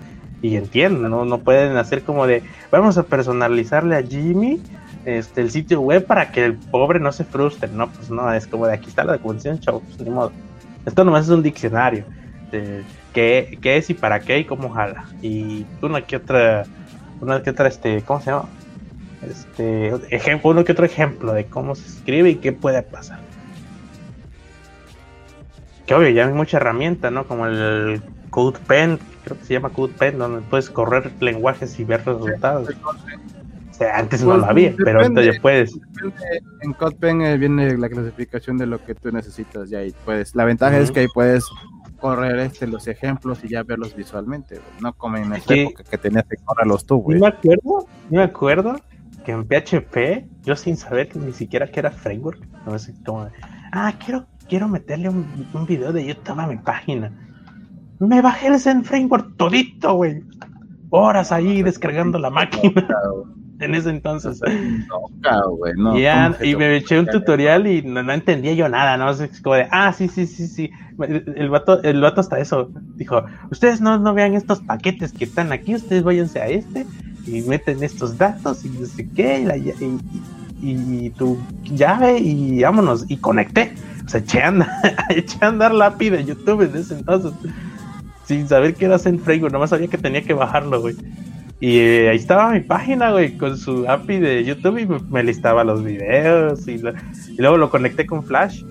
Y entiendo, ¿no? No pueden hacer como de, vamos a personalizarle a Jimmy este, el sitio web para que el pobre no se frustre, ¿no? Pues no, es como de aquí está la documentación, chavos, pues, ni modo. Esto nomás es un diccionario de qué, qué es y para qué y cómo jala. Y una que otra, una que otra, este, ¿cómo se llama? Este, ejemplo, uno que otro ejemplo de cómo se escribe y qué puede pasar. Que obvio, ya hay mucha herramienta, ¿no? Como el CodePen, creo que se llama CodePen, donde puedes correr lenguajes y ver resultados. O sea, antes no Pues, lo había, pero ya puedes. En CodePen eh, viene la clasificación de lo que tú necesitas ya ahí puedes. La ventaja es que ahí puedes correr este los ejemplos y ya verlos visualmente, güey. no como en esa época que tenías que correrlos tú, güey. me acuerdo, me acuerdo que en PHP, yo sin saber que ni siquiera que era framework, no sé cómo, ah, quiero, quiero meterle un, un video de YouTube a mi página. Me bajé el Zen Framework todito, güey. Horas ahí descargando la máquina en ese entonces. No, claro, güey, no, Ya, ¿cómo se y me eché un tutorial y no, no entendía yo nada, ¿no? Es como de, ah, sí, sí, sí, sí. El vato, el vato hasta eso dijo, ustedes no, no vean estos paquetes que están aquí, ustedes váyanse a este y meten estos datos y no sé qué, y, la y, y- y tu llave y vámonos, y conecté. O sea, eché a andar, eché a andar la API de YouTube en ese entonces, sin saber que era Zen Framework, nomás sabía que tenía que bajarlo, güey. Y eh, ahí estaba mi página, güey, con su API de YouTube y me, listaba los videos y, lo- y luego lo conecté con Flash.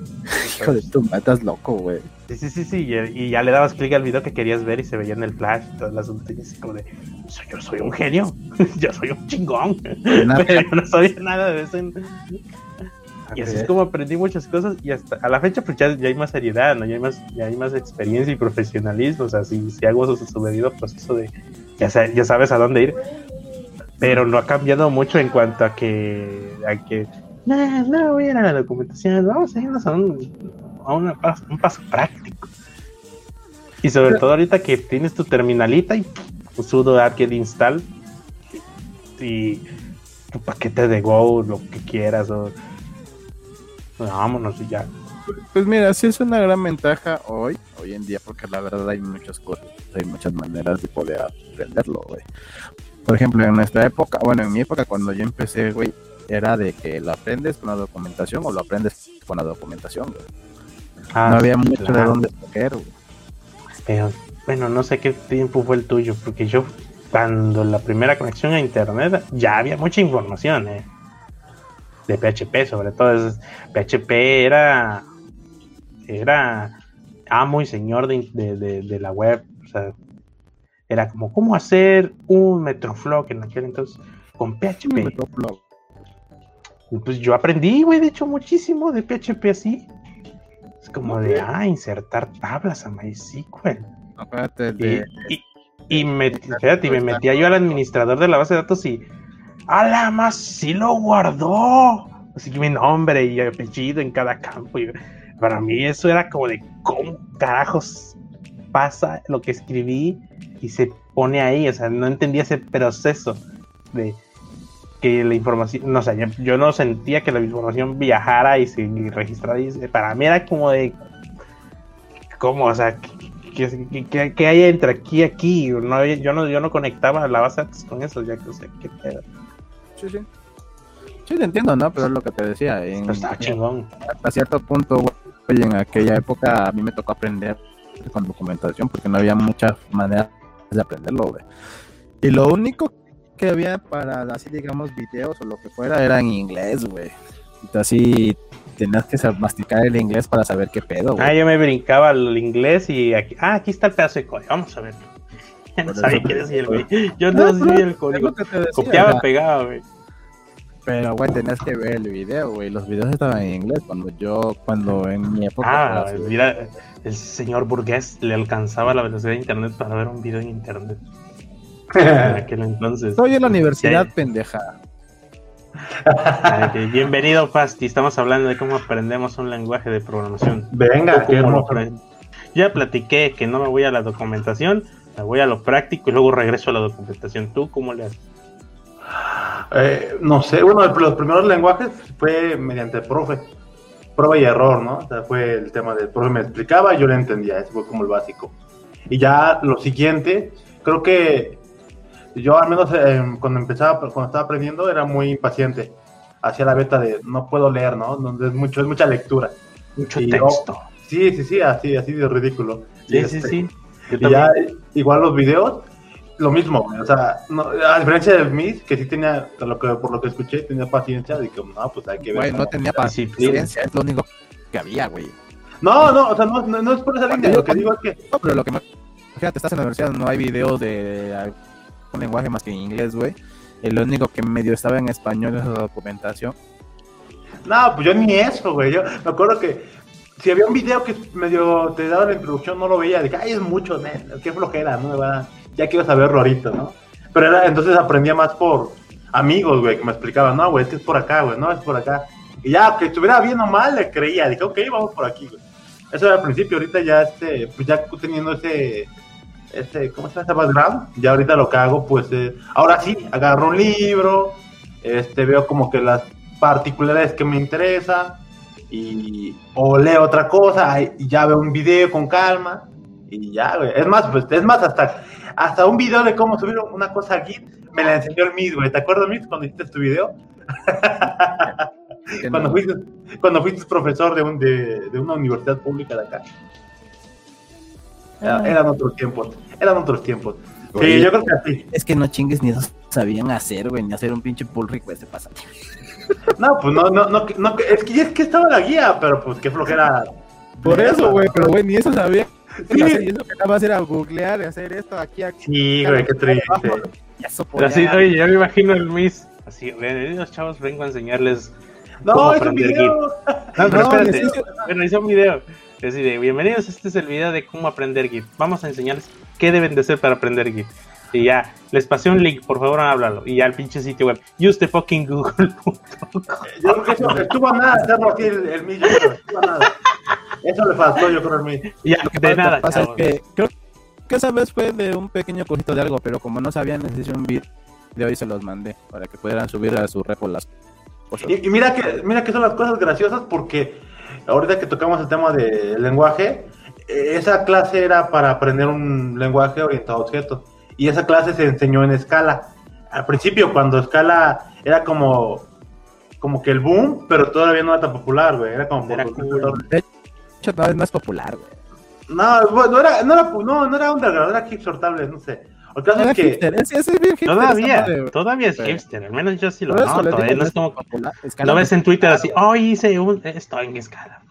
Hijo de tu estás loco, güey. Sí, sí, sí, sí, y, y ya le dabas clic al video que querías ver y se veía en el Flash y todo el asunto. Y así como de, "Soy- yo soy un genio, yo soy un chingón, pero yo no sabía nada de eso. Y así es como aprendí muchas cosas y hasta a la fecha pues ya, ya hay más seriedad, ¿no? Ya hay más, ya hay más experiencia y profesionalismo, o sea, si, si hago su, su debido proceso de, ya, sa- ya sabes a dónde ir, pero no ha cambiado mucho en cuanto a que, a que, no, no voy a ir a la documentación, vamos a irnos a un, a una un paso práctico. Y sobre todo ahorita que tienes tu terminalita y sudo apt install y tu paquete de Go, lo que quieras, o vámonos y ya. Pues mira, sí es una gran ventaja hoy, hoy en día, porque la verdad hay muchas cosas, hay muchas maneras de poder aprenderlo, güey. Por ejemplo, en nuestra época, bueno, en mi época cuando yo empecé, güey, era de que lo aprendes con la documentación o lo aprendes con la documentación, güey. Ah, no había mucho de dónde escoger, güey. Pero, bueno, no sé qué tiempo fue el tuyo, porque yo, cuando la primera conexión a internet, ya había mucha información, ¿eh? De PHP, sobre todo. es- PHP era. Era amo y señor de, de- de- de la web. O sea, era como, ¿cómo hacer un Metroflog en aquel entonces con PHP? Metroflow. Y pues yo aprendí, güey, de hecho, muchísimo de PHP así. Es como de, ah, insertar tablas a MySQL. Acuérdate de... y, y me, espérate, y me metía yo al administrador de la base de datos y, ¡a la más! ¡Sí lo guardó! Así que mi nombre y apellido en cada campo. Y para mí eso era como de, ¿cómo carajos pasa lo que escribí y se pone ahí? O sea, no entendía ese proceso de que la información, no sé, yo, yo no sentía que la información viajara y se registrara. Y se- para mí era como de, ¿cómo? O sea, ¿qué, qué- qué- qué hay entre aquí y aquí? No, yo, no, yo no conectaba la base con eso, ya que o sea, qué pedo. Sí, sí. Sí, te entiendo, ¿no? Pero es lo que te decía. En, Pero estaba chingón. hasta cierto punto, güey, en aquella época a mí me tocó aprender con documentación porque no había muchas maneras de aprenderlo, güey. Y lo único que había para, así digamos, videos o lo que fuera era en inglés, güey. Y tú así tenías que masticar el inglés para saber qué pedo, Ah, güey. yo me brincaba al inglés y aquí, ah, aquí está el pedazo de código, vamos a ver. No sabía qué el güey. Yo No, no sabía el código. Copiaba, pegaba, güey. Pero, güey, tenías que ver el video, güey. Los videos estaban en inglés cuando yo, cuando en mi época... Ah, mira, el señor burgués le alcanzaba la velocidad de internet para ver un video en internet. En aquel entonces. Estoy en la universidad, Sí. pendeja. Ah. Bienvenido, Fasti. Estamos hablando de cómo aprendemos un lenguaje de programación. Venga, qué ¿Cómo lo hermoso. apre- Ya platiqué que no me voy a la documentación, me voy a lo práctico y luego regreso a la documentación. ¿Tú cómo le haces? Eh, no sé, bueno, el- los primeros lenguajes fue mediante profe. Prueba y error, ¿no? O sea, fue el tema del profe me explicaba, yo le entendía, eso fue como el básico. Y ya lo siguiente, creo que yo al menos eh, cuando empezaba, cuando estaba aprendiendo, era muy impaciente. Hacía la beta de no puedo leer, ¿no? Donde es mucho, es mucha lectura. Mucho Y texto. Sí, sí, sí, así, así de ridículo. Sí, Y sí, este, sí. Yo Y ya, igual los videos, lo mismo, güey, o sea, no, a diferencia de mí, que sí tenía, por lo que, por lo que escuché, tenía paciencia, de que no, pues hay que ver. Güey, no tenía paciencia, es lo único que había, güey. no, no, o sea, no, no, no es por esa línea, lo que digo es que, No, pero lo que más... Fíjate, estás en la universidad, no hay videos de algún lenguaje más que en inglés, güey. El único que medio estaba en español es la documentación. no, pues yo ni eso, güey, yo me acuerdo que si había un video que medio te daba la introducción, no lo veía, dije, ay, es mucho, man, qué flojera, ¿no? Va, Ya quiero saberlo ahorita, ¿no? Pero era, entonces aprendía más por amigos, güey, que me explicaban, no, güey, es que es por acá, güey, no, es por acá. Y ya, que estuviera bien o mal, le creía, dije, ok, vamos por aquí, güey. Eso era al principio, ahorita ya, este, pues ya teniendo ese, ese, ¿cómo se llama? Ese background, ya ahorita lo que hago, pues, eh, ahora sí, agarro un libro, este, veo como que las particularidades que me interesan, y, o leo otra cosa, y ya veo un video con calma, y ya, güey. Es más, pues, es más, hasta, hasta un video de cómo subir una cosa a Git, me la enseñó el Miss, güey. ¿Te acuerdas, Miss, cuando hiciste tu video? Cuando fuiste, cuando fuiste profesor de, un, de, de una universidad pública de acá. Era- Ah. eran otros tiempos, eran otros tiempos. Sí, Oye. yo creo que así. Es que no chingues ni eso sabían hacer, güey, ni hacer un pinche pull request de pasa. No, pues no, no, no, no, es que es que estaba la guía, pero pues qué flojera. Por eso, güey, pero güey, ni eso sabía. Sí. hacer, y eso que nada más era googlear, hacer esto aquí, aquí. Sí, güey, qué triste. Ya así, oye, ya me imagino el Miss. Así, bienvenidos chavos, vengo a enseñarles. No, ¿Cómo es un aprender video. No, pero No, espérate. Bueno, hice un video. Es decir, bienvenidos, este es el video de cómo aprender Git. Vamos a enseñarles qué deben de hacer para aprender Git. Y ya, les pasé un link, por favor, háblalo. Y ya el pinche sitio web. Use the fucking Google. Yo creo que eso, estuvo a nada hacerlo así el, el estuvo a nada. Eso le faltó, yo creo, al Miss. ya, Lo que de pasa- nada, pasa es que creo que esa vez fue de un pequeño cosito de algo, pero como no sabían, les hice un video y se los mandé para que pudieran subir a su repo las cosas. Y, y mira que mira que son las cosas graciosas porque ahorita que tocamos el tema del lenguaje, eh, esa clase era para aprender un lenguaje orientado a objetos y esa clase se enseñó en Scala. Al principio cuando Scala era como como que el boom, pero todavía no era tan popular, güey, era como Era cool. De hecho, no es más popular, güey. No, no era no era no, no era underground, era no sé. El caso es que hipster, es hipster, Todavía, madre, todavía es hipster. Al menos yo sí lo noto. ¿eh? No es como. popular, escala Lo ves en Twitter así, popular. oh, hice un. Estoy en escala.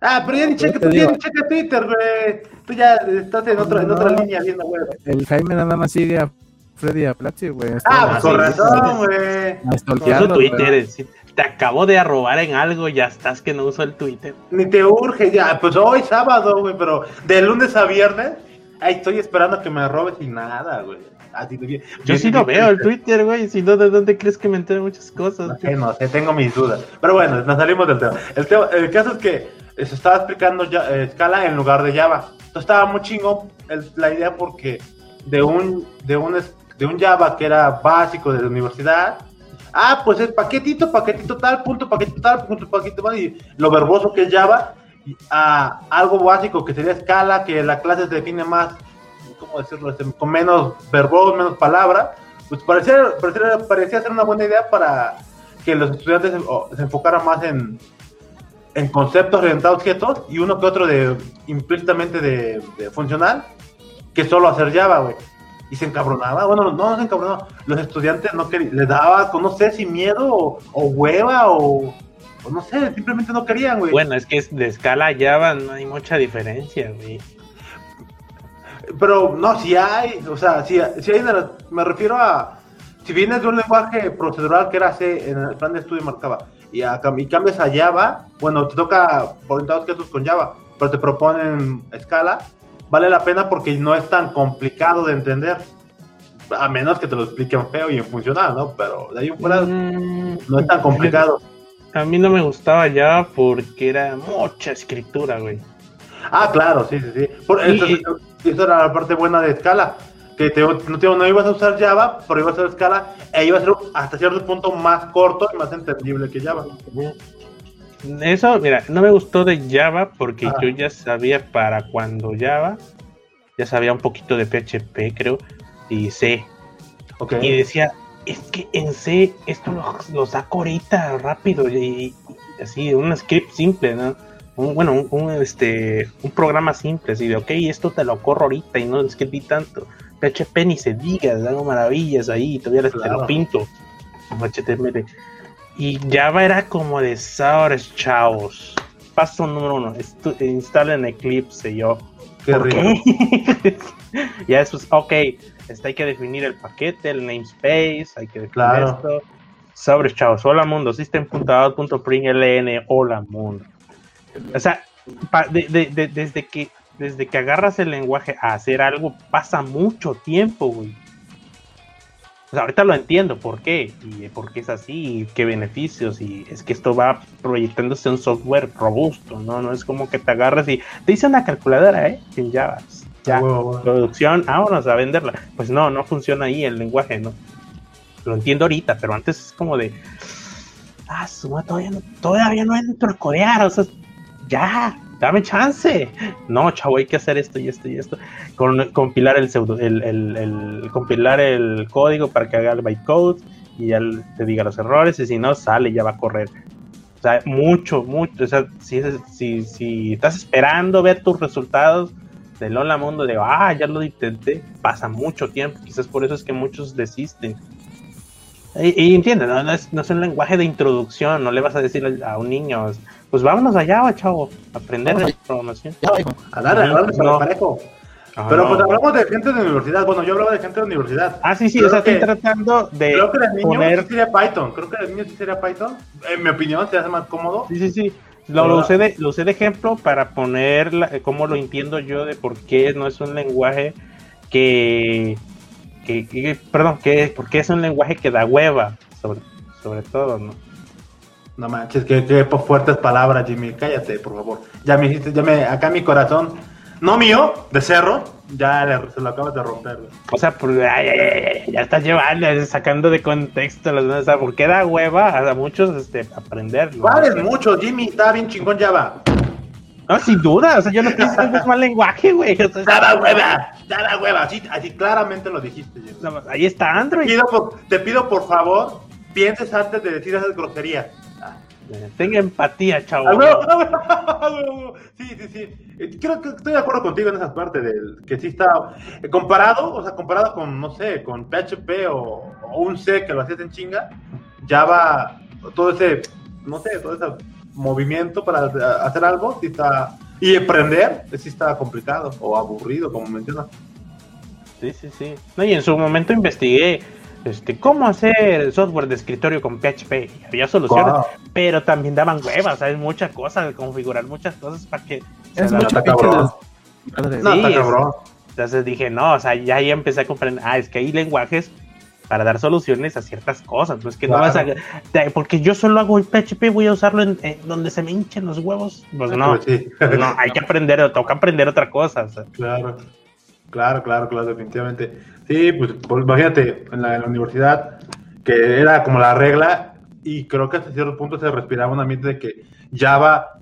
Ah, pero ya ni checa, tú ya digo. ni checa Twitter, güey. Tú ya estás en otra, en otra No. línea viendo, güey. El Jaime nada más sigue a Freddy y a Platzi, güey. Ah, Ah, pues con razón, güey. Stalkeando, Twitter. güey. es decir, te acabo de arrobar en algo, ya estás que no uso el Twitter. Ni te urge ya. Pues hoy sábado, güey, pero de lunes a viernes, ahí estoy esperando a que me robes y nada, güey. Bien. Yo bien- sí lo veo, el. Twitter, güey. Si no, ¿de dónde crees que me entero muchas cosas? No sé, no sé, tengo mis dudas. Pero bueno, nos salimos del tema. El, tema- el caso es que se estaba explicando ya, eh, Scala en lugar de Java. Entonces estaba muy chingón el- la idea porque de un, de, un, de un Java que era básico de la universidad, ah, pues es paquetito, paquetito tal, punto, paquetito tal, punto, paquetito tal, y lo verboso que es Java, a algo básico que sería Scala, que la clase se define más, ¿cómo decirlo? Este, Con menos verbos, menos palabras, pues parecía, parecía, parecía ser una buena idea para que los estudiantes se enfocaran más en, en conceptos orientados objetos y uno que otro de implícitamente de, de funcional, que solo hacer Java, güey. Y se encabronaba, bueno, no, no se encabronaba, los estudiantes no querían, les daba, no sé si miedo o, o hueva o, o no sé, simplemente no querían, güey. Bueno, es que de escala Java no hay mucha diferencia, güey. Pero no, si hay, o sea, si, si hay, me refiero a, si vienes de un lenguaje procedural que era C, en el plan de estudio marcaba, y, a y cambias a Java, bueno, te toca orientados que con Java, pero te proponen escala, vale la pena porque no es tan complicado de entender, a menos que te lo expliquen feo y en funcional, ¿no? Pero de ahí fuera Mm, no es tan complicado. A mí no me gustaba Java porque era mucha escritura, güey. Ah, claro, sí, sí, sí. Por, Y- eso, eso era la parte buena de Scala. Que te, no, te- no ibas a usar Java, pero ibas a usar Scala e iba a ser hasta cierto punto más corto y más entendible que Java. Eso, mira, no me gustó de Java porque Ah. yo ya sabía para cuando Java ya sabía un poquito de PHP, creo, y C. Ok. Y decía, es que en C esto lo, lo saco ahorita rápido y, y así, un script simple, ¿no? Un, bueno, un, un, este, un programa simple, así de, ok, esto te lo corro ahorita y no escribí tanto. PHP ni se diga, hago maravillas ahí, todavía te lo pinto. HTML. Y Java era como de sabores, chavos. Paso número uno, instalen Eclipse. Yo, Qué ¿por rico. qué? ya después, ok, este, hay que definir el paquete, el namespace, hay que definir Claro. esto. Sobres, chavos, hola mundo, system.out.println, hola mundo. O sea, pa- de- de- de- desde, que, desde que agarras el lenguaje a hacer algo, pasa mucho tiempo, güey. O sea, ahorita lo entiendo, ¿por qué? Y por qué es así, y qué beneficios, y es que esto va proyectándose un software robusto, ¿no? No es como que te agarras y te dice una calculadora, ¿eh? En Java. Ya, Huevo, huevo. producción, vámonos a venderla. Pues no, no funciona ahí el lenguaje, ¿no? Lo entiendo ahorita, pero antes es como de, ah, suma, todavía no, todavía no entro a corear, o sea, ya, dame chance. No, chavo, hay que hacer esto y esto y esto. Con, compilar el pseudo, el, el- compilar el código para que haga el bytecode y ya te diga los errores, y si no, sale, ya va a correr. O sea, mucho, mucho. O sea, si, si, si estás esperando ver tus resultados del Hola Mundo, de ah, ya lo intenté, pasa mucho tiempo. Quizás por eso es que muchos desisten. Y, entiende, ¿no? No es, no es un lenguaje de introducción, no le vas a decir a un niño, pues vámonos allá, chavo, a aprender de programación. A darle, a No. parejo. Ah, Pero pues hablamos de gente de universidad. Bueno, yo hablaba de gente de universidad. Ah, sí, sí, Creo o sea, que- estoy tratando de Creo que de niño poner- sí sería Python. Creo que de niño sí sería Python. En mi opinión, se hace más cómodo. Sí, sí, sí. Lo, lo usé de, lo usé de ejemplo para poner la- cómo lo entiendo yo de por qué no es un lenguaje que, que, que- perdón, que porque es un lenguaje que da hueva, sobre, sobre todo, ¿no? No manches, qué, qué fuertes palabras, Jimmy. Cállate, por favor. Ya me hiciste, ya me, acá mi corazón, no mío, de cerro, ya le- se lo acabas de romper. güey. O sea, por- ay, ay, ay, ay, ya estás llevando, sacando de contexto las o sea, ¿por qué da hueva a muchos este, aprender? ¿no? ¿Cuál es mucho, Jimmy? Está bien chingón Java. No, sin duda, o sea, yo no diciendo que es mal lenguaje, güey. o sea, Daba hueva, daba hueva. Así, así claramente lo dijiste, Jimmy. ahí está Te Android. pido, por, te pido, por favor, pienses antes de decir esas groserías. Tenga empatía, chavo. Sí, sí, sí. Eh, Creo que estoy de acuerdo contigo en esa parte del que sí está eh, comparado, o sea, comparado con, no sé, con PHP o, o un C que lo hacías en chinga, Java, todo ese, no sé, todo ese movimiento para hacer algo, sí está, y aprender, eh, sí está complicado o aburrido, como mencionas. Sí, sí, sí. No, y en su momento investigué este, cómo hacer software de escritorio con PHP. Había soluciones, Wow. pero también daban huevas, ¿sabes? Muchas cosas, configurar muchas cosas para que... Es se mucho cabrón. No, Sí, es- cabrón. Entonces dije, no, o sea, ya ahí empecé a comprender, ah, es que hay lenguajes para dar soluciones a ciertas cosas, no es que no vas a... Claro. Porque yo solo hago el PHP, voy a usarlo en, en donde se me hinchen los huevos. Pues no, Pues sí. no, hay que aprender, toca aprender otra cosa. o sea. Claro, claro, claro, claro, definitivamente. Sí, pues, pues, imagínate, en la, universidad, que era como la regla, y creo que hasta cierto punto se respiraba un ambiente de que Java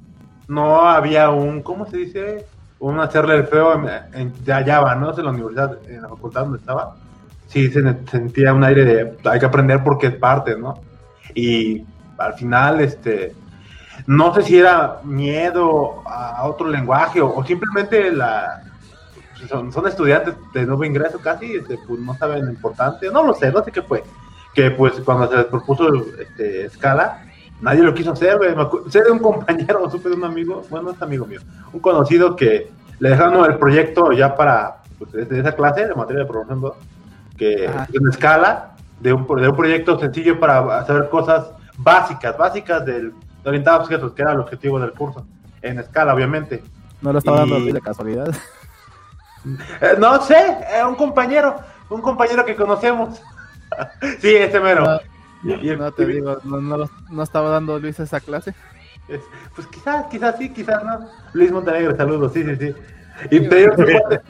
no había un, ¿cómo se dice? Un hacerle el feo en, en- Java, ¿no? En la universidad, en la facultad donde estaba, sí se sentía un aire de hay que aprender porque es parte, ¿no? Y al final, este, no sé si era miedo a otro lenguaje o simplemente la son, son estudiantes de nuevo ingreso casi, este, pues no saben lo importante, no lo sé, no sé qué fue. Que pues cuando se les propuso este, Scala, nadie lo quiso hacer, güey. Sé de un compañero, supe de un amigo, bueno, no es amigo mío, un conocido que le dejaron el proyecto ya para pues, de esa clase de materia de programación, que Ajá. en escala de un, de un proyecto sencillo para hacer cosas básicas, básicas del de orientado a objetos, que era el objetivo del curso, en escala, obviamente. No lo estaba dando Y- de casualidad. Eh, no sé, eh, un compañero, un compañero que conocemos. sí, ese mero. No, Y el- no te digo, no, no, no estaba dando Luis esa clase. Es- pues quizás, quizás sí, quizás no. Luis Montenegro, saludos, sí, sí, sí. Y te digo, otro, cuate,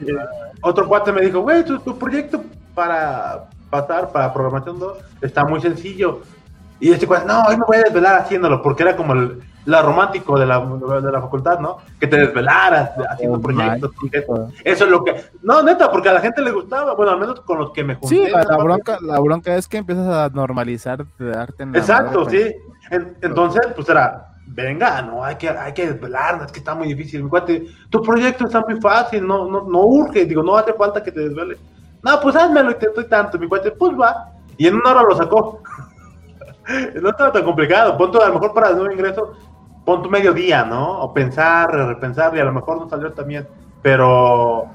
otro cuate me dijo, güey, tu, tu proyecto para pasar para programación 2 está muy sencillo. Y este cuate, no, hoy me voy a desvelar haciéndolo, porque era como el, la romántico de la, de la facultad, ¿no? Que te desvelaras haciendo Oh, proyectos. God. Eso es lo que. No, neta, porque a la gente le gustaba. Bueno, al menos con los que me junté. Sí, la, bronca, la bronca es que empiezas a normalizar de darte en la Exacto, madre, sí. En- entonces, pues era, venga, no, hay que, hay que desvelarnos, es que está muy difícil. Mi cuate, tu proyecto está muy fácil, no, no, no urge, digo, no hace falta que te desveles. No, pues házmelo y te doy tanto. Mi cuate, pues va. Y en una hora lo sacó. no estaba tan complicado. Pon tu, a lo mejor para el nuevo ingreso, pon tu mediodía, ¿no? O pensar, repensar, y a lo mejor no salió también. Pero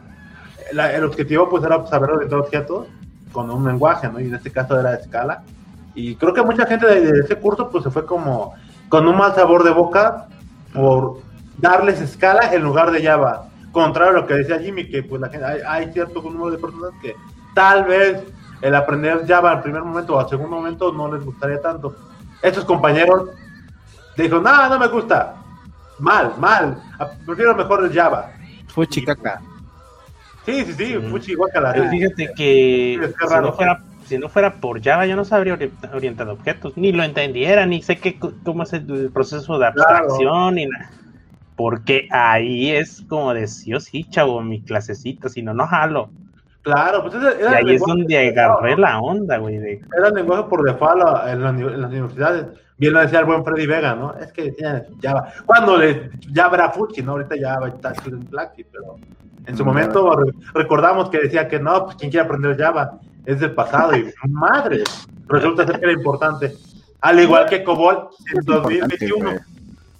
la- el objetivo, pues, era saber orientar objetos con un lenguaje, ¿no? Y en este caso era escala. Y creo que mucha gente de, de ese curso, pues, se fue como con un mal sabor de boca por darles escala en lugar de Java. Contrario a lo que decía Jimmy, que pues la gente, hay, hay cierto número de personas que tal vez el aprender Java al primer momento o al segundo momento no les gustaría tanto. Estos compañeros dijo, no, no me gusta. Mal, mal. A- Prefiero mejor el Java. Fuchi caca. Sí, sí, sí, fuchi, guácala. Pero fíjate que si, no fuera, si no fuera por Java, yo no sabría ori- orientar objetos, ni lo entendiera, ni sé qué, cómo es el proceso de abstracción, ni nada. Porque ahí es como de sí o sí, chavo, mi clasecita, si no, no jalo. Claro, pues Y era el ahí es donde agarré la onda, güey. De, Era el lenguaje por default en, la uni- en las universidades. Bien lo decía el buen Freddy Vega, ¿no? Es que decían Java. Cuando le, Java era Fuchi, ¿no? Ahorita Java está en Blackty, pero en su Mm, momento re- recordamos que decía que no, pues quien quiere aprender Java es del pasado y madre, resulta ser que era importante. Al igual que Cobol en Es importante, 2021. güey.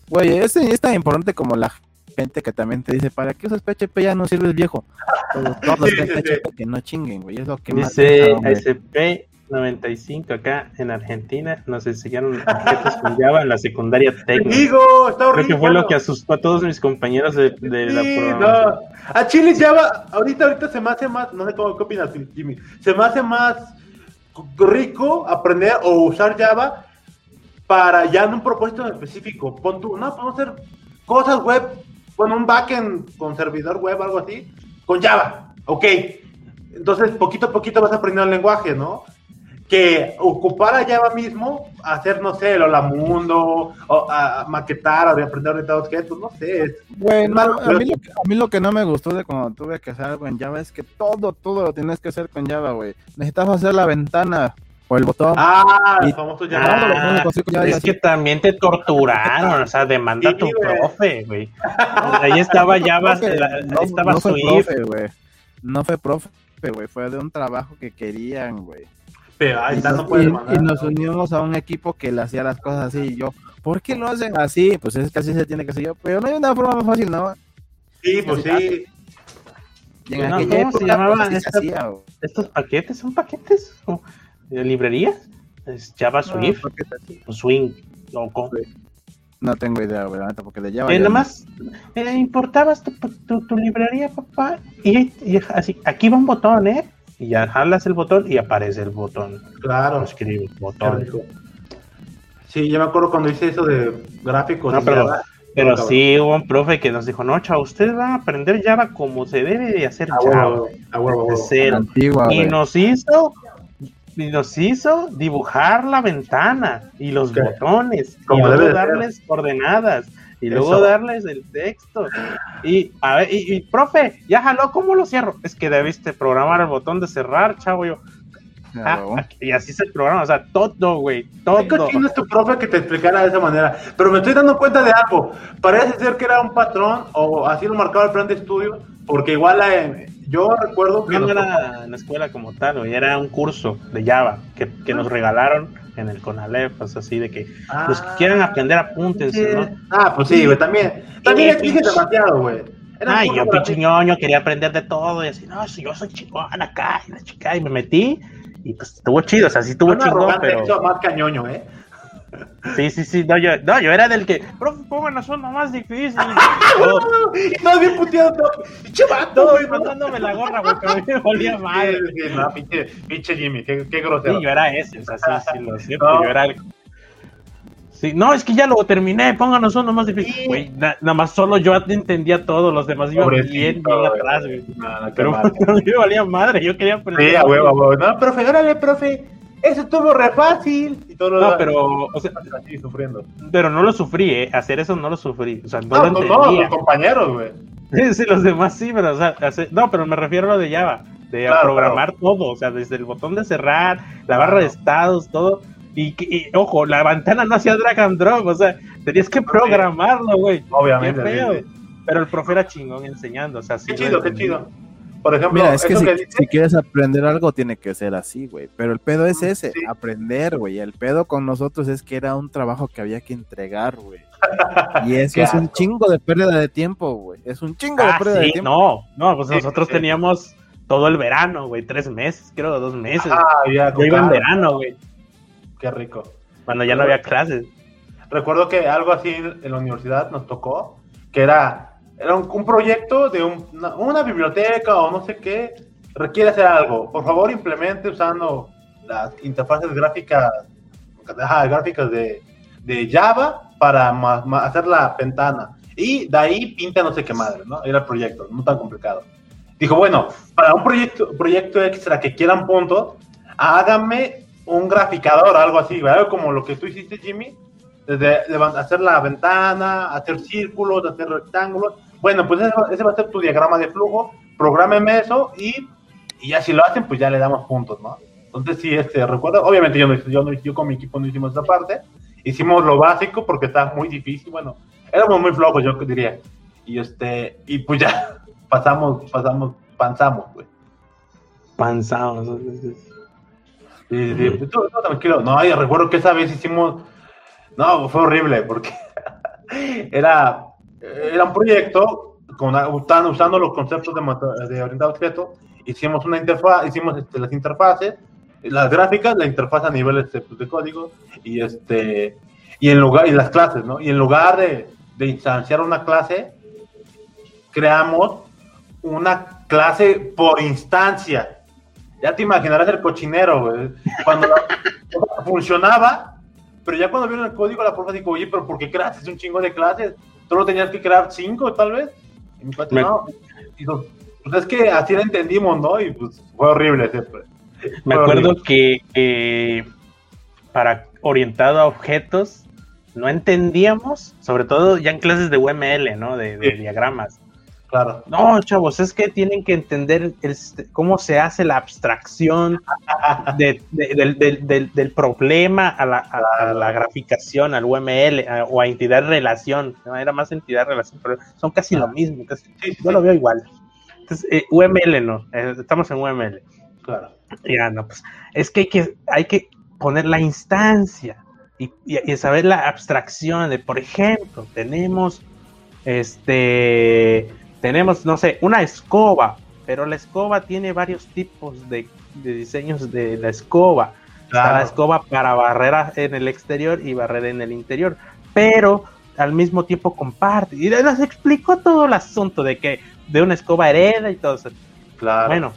Güey, es, es tan importante como la gente que también te dice, ¿para qué usas PHP? Ya no sirves viejo. Todos, todos Sí, que sí, sí. PHP, que no chinguen, güey. Es lo que más dice hombre. ASP95 acá en Argentina, nos enseñaron objetos con Java en la secundaria técnica. Digo, está Creo horrible. que fue lo que asustó a todos mis compañeros de, de la programación. no. A Chile Java, ahorita, ahorita se me hace más, no sé cómo qué opinas, Jimmy, se me hace más rico aprender o usar Java para ya en un propósito en específico. Pon tú, no, podemos hacer cosas web, con un backend con servidor web, algo así, con Java, ok. Entonces, poquito a poquito vas aprendiendo el lenguaje, ¿no? que ocupar a Java mismo, hacer, no sé, el Hola Mundo, o a, maquetar, o de aprender a orientar objetos, no sé, es- Güey, no, Hermano, a, mí lo que, a mí lo que no me gustó de cuando tuve que hacer algo en Java es que todo, todo lo tienes que hacer con Java, güey. Necesitas hacer la ventana o el botón. Ah, Y- el famoso Ah, es así. que también te torturaron, o sea, demanda a tu profe, güey. Ahí estaba la- no, ahí estaba no fue profe, güey. No fue profe, güey. Fue de un trabajo que querían, güey. Pero ahí Y, está, no nos- puedes y- mandar. y nos unimos a un equipo que le hacía las cosas así. Y yo, ¿por qué lo hacen así? Pues es que así se tiene que hacer yo. Pero no hay una forma más fácil, ¿no? Sí, pues sí. Y en No, aquella ¿cómo se época, pues, se esta- hacía, güey. Estos paquetes son paquetes ¿Cómo? De librerías. Es Java Swift, No, porque es así. o Swing, loco. No tengo idea, neta, porque de Java. Eh, nada no- más eh, importabas tu, tu, tu librería, papá, y, y así, aquí va un botón, ¿eh? Y ya jalas el botón y aparece el botón. Claro. Lo escribes, Qué botón. Sí, yo me acuerdo cuando hice eso de gráficos. No, en pero- Java. Pero sí hubo un profe que nos dijo, no, chavo, ustedes van a aprender Java como se debe de hacer Java. huevo, a huevo, a de huevo. cero. Antigua, Y nos hizo, y nos hizo dibujar la ventana y los ¿Qué? botones, y luego de ser. darles coordenadas, y luego darles el texto. Y, a ver, y, y, profe, ya jaló, ¿cómo lo cierro? Es que debiste programar el botón de cerrar, chavo. Yo, Ah, ah, y así se programa, o sea, todo, güey, Qué todo. cochino es tu profe que te explicara de esa manera. Pero me estoy dando cuenta de algo. Parece ser que era un patrón, o así lo marcaba el plan de estudio, porque igual la- yo recuerdo que. No, no era en la escuela como tal, güey, era un curso de Java que, que nos regalaron en el CONALEP, pues así de que Ah, los que quieran aprender apúntense, ¿no? Ah, pues sí, güey, también. También exiges demasiado, güey. Ay, yo pinche ñoño, quería aprender de todo y así, no, si yo soy chingón acá, y la chica, y me metí y pues estuvo chido, o sea, sí estuvo chingón, pero más cañoño, ¿eh? Sí, sí, sí, no, yo, no, yo era del que, profe, pónganos una más difícil, Y no, bien puteado todo. Pinche vato, todo güey. mandándome la gorra, güey, pero me. Sí, sí, no, pinche, pinche Jimmy, qué, qué Sí, grosero. yo era ese, o sea, sí, sí, lo siento, No. yo era el... Sí, no, es que ya lo terminé, pónganos uno más difícil. Sí. Güey, na- nada más solo yo entendía todo, los demás iban bien, bien atrás, güey. No, no, Pero mal. a mí me valía madre, yo quería aprender. Sí, a huevo, a huevo. No, profe, órale, profe. Eso estuvo re fácil. Y todo lo No, demás, pero, o sea, así sufriendo. pero no lo sufrí, ¿eh? Hacer eso no lo sufrí. O sea, no, No, lo no, no, entendía. tus compañeros, güey. Sí, los demás sí, pero, o sea, no, pero me refiero a lo de Java, de Claro, programar todo, o sea, desde el botón de cerrar, la barra de estados, todo. Y, y, ojo, la ventana no hacía drag and drop, o sea, tenías que programarlo, güey. Obviamente. Qué feo. Pero el profe era chingón enseñando, o sea, sí. Qué lo chido, qué chido. Por ejemplo, Mira, es que si, que dices, si quieres aprender algo tiene que ser así, güey. Pero el pedo es ese, Sí. aprender, güey. El pedo con nosotros es que era un trabajo que había que entregar, güey. Y eso es un chingo de pérdida de tiempo, güey. Es un chingo de Ah, pérdida de tiempo. no, no, pues Sí, nosotros teníamos todo el verano, güey, tres meses, creo, dos meses. ah, ya, Yo iba en verano, güey, Qué rico. cuando ya no había clases. Recuerdo que algo así en la universidad nos tocó, que era, era un, un proyecto de un- una, una biblioteca o no sé qué, requiere hacer algo. Por favor, implemente usando las interfaces gráficas, gráficas de, de Java para ma- ma- hacer la ventana. Y de ahí pinta no sé qué madre, ¿no? Era el proyecto, no tan complicado. Dijo, bueno, para un proyecto, proyecto extra que quieran puntos, hágame un graficador, algo así, ¿verdad? Como lo que tú hiciste, Jimmy, desde hacer la ventana, hacer círculos, hacer rectángulos. Bueno, pues ese, ese va a ser tu diagrama de flujo, prográmeme eso y, y ya si lo hacen, pues ya le damos puntos, ¿no? Entonces sí, este, recuerdo, obviamente yo, no, yo, no, yo con mi equipo no hicimos esa parte, hicimos lo básico porque estaba muy difícil, bueno, éramos muy flojos, yo diría. Y este, y pues ya pasamos, pasamos, panzamos, güey. Panzados. Sí, sí, sí. Tú- tú tranquilo. No, yo recuerdo que esa vez hicimos. No, fue horrible porque era, era un proyecto con, usando, usando los conceptos de, de orientado objeto. Hicimos una interfaz, hicimos este, las interfaces, las gráficas, la interfaz a nivel este, pues, de código y este y en lugar y las clases, ¿no? Y en lugar de, de instanciar una clase, creamos una clase por instancia. Ya te imaginarás el cochinero, güey. Cuando la- funcionaba, pero ya cuando vieron el código, la profe dijo, oye, pero ¿por qué creaste un chingo de clases? Solo tenías que crear cinco, tal vez. Y mi cuate, Me- no. Y pues es que así la entendimos, ¿no? Y pues fue horrible siempre. Me Fue acuerdo horrible. que eh, para orientado a objetos no entendíamos, sobre todo ya en clases de UML, ¿no? De, de Sí. diagramas. Claro. No, chavos, es que tienen que entender el- cómo se hace la abstracción de- de- del, del- del- del problema a la, a- a Claro. la graficación, al UML a- o a entidad relación. ¿no? Era más entidad relación, pero son casi lo mismo. casi- yo lo veo igual. Entonces, eh, UML no, eh, estamos en UML. claro. Ya, no, pues es que hay que, hay que poner la instancia y, y- y saber la abstracción de, por ejemplo, tenemos, este, tenemos, no sé, una escoba, pero la escoba tiene varios tipos de, de diseños de la escoba. Está la escoba para barrer en el exterior y barrer en el interior, pero al mismo tiempo comparte. Y nos explicó todo el asunto de que de una escoba hereda y todo eso. Claro. Bueno,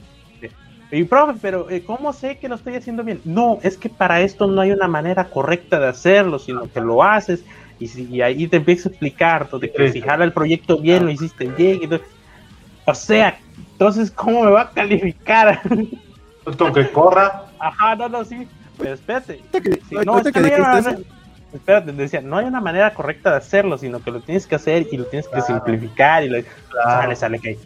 y profe, pero eh, ¿cómo sé que lo estoy haciendo bien? No, es que para esto no hay una manera correcta de hacerlo, sino que lo haces y, si, y ahí te empieza a explicar de que si jala el proyecto bien, lo hiciste bien. todo. o sea, entonces, ¿cómo me va a calificar? Pues con que corra. Ajá, no, no, sí, pero espérate. Ahorita no, es que que no hay una dijiste manera- Espérate, decía, no hay una manera correcta de hacerlo, sino que lo tienes que hacer y lo tienes que Claro. simplificar y lo, Claro. sale, sale que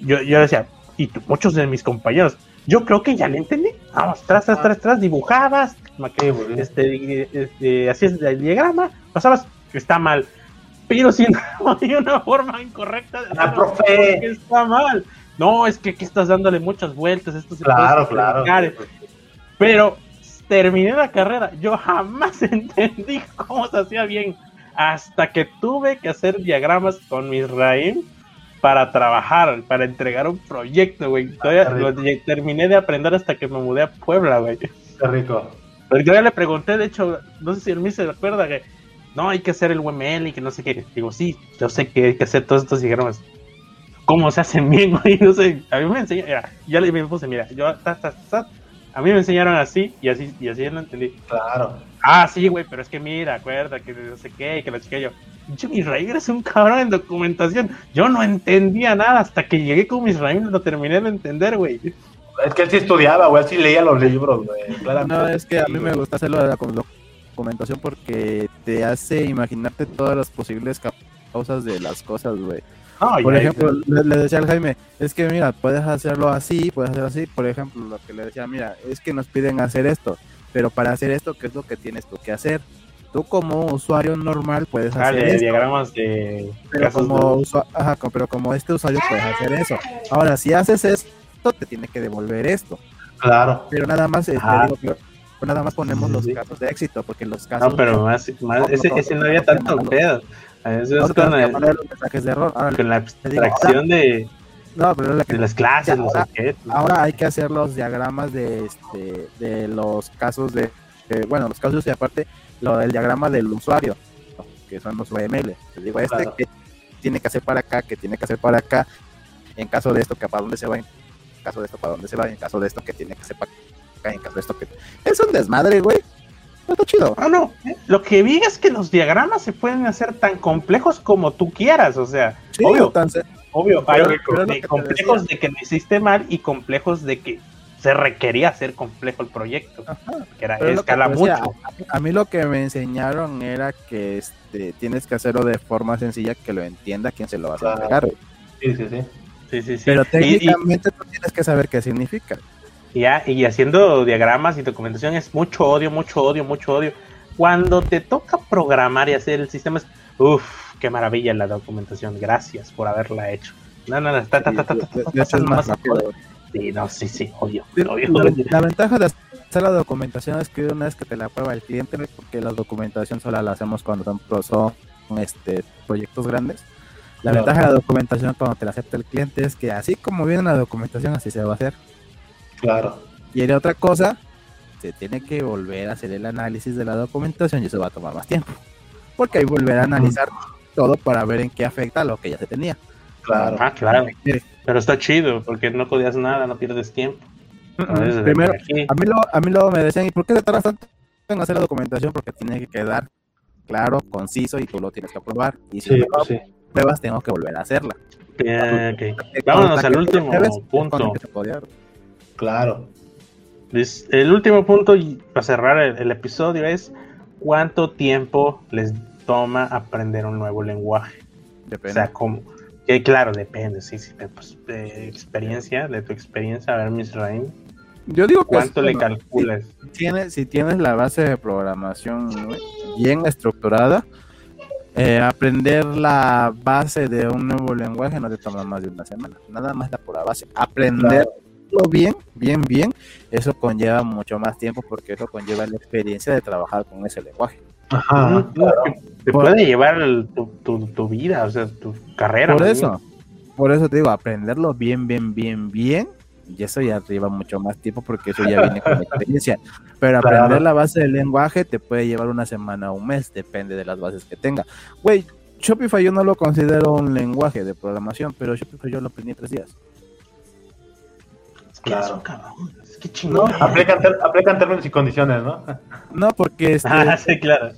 yo, yo decía, y tú- muchos de mis compañeros, yo creo que ya le entendí. Vamos, tras, tras, tras, tras, dibujabas, ma- Sí, güey. este, este, hacías el diagrama, pasabas, está mal. Pero si no hay una forma incorrecta de Ah, hacerlo, profe. porque está mal. No, es que aquí estás dándole muchas vueltas, esto se Claro, claro. Pero terminé la carrera, yo jamás entendí cómo se hacía bien, hasta que tuve que hacer diagramas con mis Misraim para trabajar, para entregar un proyecto, güey. Todavía lo lle- terminé de aprender hasta que me mudé a Puebla, güey. Qué rico. Porque yo ya le pregunté, de hecho, no sé si el mío se acuerda que no hay que hacer el UML y que no sé qué. Digo, sí, yo sé que hay que hacer todos estos diagramas. ¿Cómo se hacen bien, güey? No sé, a mí me enseñaron, mira, ya le me puse, mira, yo, ta, ta, ta, a mí me enseñaron así y así, y así lo entendí. Claro. Ah, sí, güey, pero es que mira, acuerda que no sé qué, que la chica yo. Pinche Misraim eres un cabrón en documentación. Yo no entendía nada hasta que llegué con Misraim y lo terminé de entender, güey. Es que él sí estudiaba, güey, él sí leía los libros, güey. No, es que a mí me gusta hacerlo de la documentación porque te hace imaginarte todas las posibles causas de las cosas, güey. por ejemplo, le, decía al Jaime, es que mira, puedes hacerlo así, puedes hacerlo así. Por ejemplo, lo que le decía, mira, es que nos piden hacer esto, pero para hacer esto, ¿qué es lo que tienes tú que hacer? Tú como usuario normal puedes hacer esto. diagramas de pero como, Ajá, pero como este usuario puedes hacer eso. Ahora, si haces esto, te tiene que devolver esto. Claro. Pero nada más, eh, digo, nada más ponemos los casos de éxito, porque los casos. No, pero más, más ese, ese, no había tanto pedo. Eso es con, el, de error. Ahora, con la abstracción de, no, pero de las clases, los ahora, ahora hay que hacer los diagramas de este de los casos de, bueno, los casos y aparte lo del diagrama del usuario, que son los UML. Te digo, este que tiene que hacer para acá, que tiene que hacer para acá, en caso de esto, que para dónde se va, en caso de esto, para dónde se va, en caso de esto, que tiene que hacer para caso de esto, que es un desmadre, güey. Está chido. Ah, no. Lo que vi es que los diagramas se pueden hacer tan complejos como tú quieras, o sea, obvio. obvio, hay complejos de que lo hiciste mal y complejos de que se requería hacer complejo el proyecto, que era escala mucho. A, mí lo que me enseñaron era que este tienes que hacerlo de forma sencilla que lo entienda quien se lo va a entregar. Sí, sí, sí. sí, sí, sí. Pero técnicamente tú tienes que saber qué significa. Ya, y haciendo diagramas y documentación es mucho odio, mucho odio, mucho odio. Cuando te toca programar y hacer el sistema es, uff, qué maravilla la documentación, gracias por haberla hecho. No, no, no, está, está, está, está, Sí, no, sí, sí, obvio. La, ventaja de hacer la documentación es que una vez que te la prueba el cliente, porque la documentación solo la hacemos cuando son, este, proyectos grandes. La ventaja de la documentación cuando te la acepta el cliente es que así como viene la documentación, así se va a hacer. Claro. Y hay otra cosa, se tiene que volver a hacer el análisis de la documentación y eso va a tomar más tiempo. Porque hay que volver a analizar todo para ver en qué afecta lo que ya se tenía. Claro. Ah, claro. Pero está chido, porque no podías nada, no pierdes tiempo. Primero, a mí, lo, a mí luego me decían, ¿y por qué te tardas tanto en hacer la documentación? Porque tiene que quedar claro, conciso y tú lo tienes que aprobar. Y si no pruebas, tengo que volver a hacerla. Okay. Vámonos al último punto. Claro. El último punto para cerrar el, episodio es cuánto tiempo les toma aprender un nuevo lenguaje. Depende. O sea, cómo, que claro, depende, sí, sí, pues, de experiencia, de tu experiencia, a ver, Miss Rain. Yo digo ¿Cuánto le calculas? Si, tienes, si tienes la base de programación bien estructurada, eh, aprender la base de un nuevo lenguaje no te toma más de una semana. Nada más la pura base. Aprenderlo bien, bien, bien, eso conlleva mucho más tiempo porque eso conlleva la experiencia de trabajar con ese lenguaje. Ajá, Te puede llevar tu, tu, vida, o sea, tu carrera. Por eso, por eso te digo, aprenderlo bien, bien, bien, bien, y eso ya lleva mucho más tiempo porque eso ya viene con experiencia. Pero aprender la base del lenguaje te puede llevar una semana o un mes, depende de las bases que tenga. Güey, Shopify yo no lo considero un lenguaje de programación, pero Shopify yo lo aprendí en tres días. Claro. Es que chingón. No, aplican, aplican, términos y condiciones, ¿no? No, porque este, ah, sí, claro.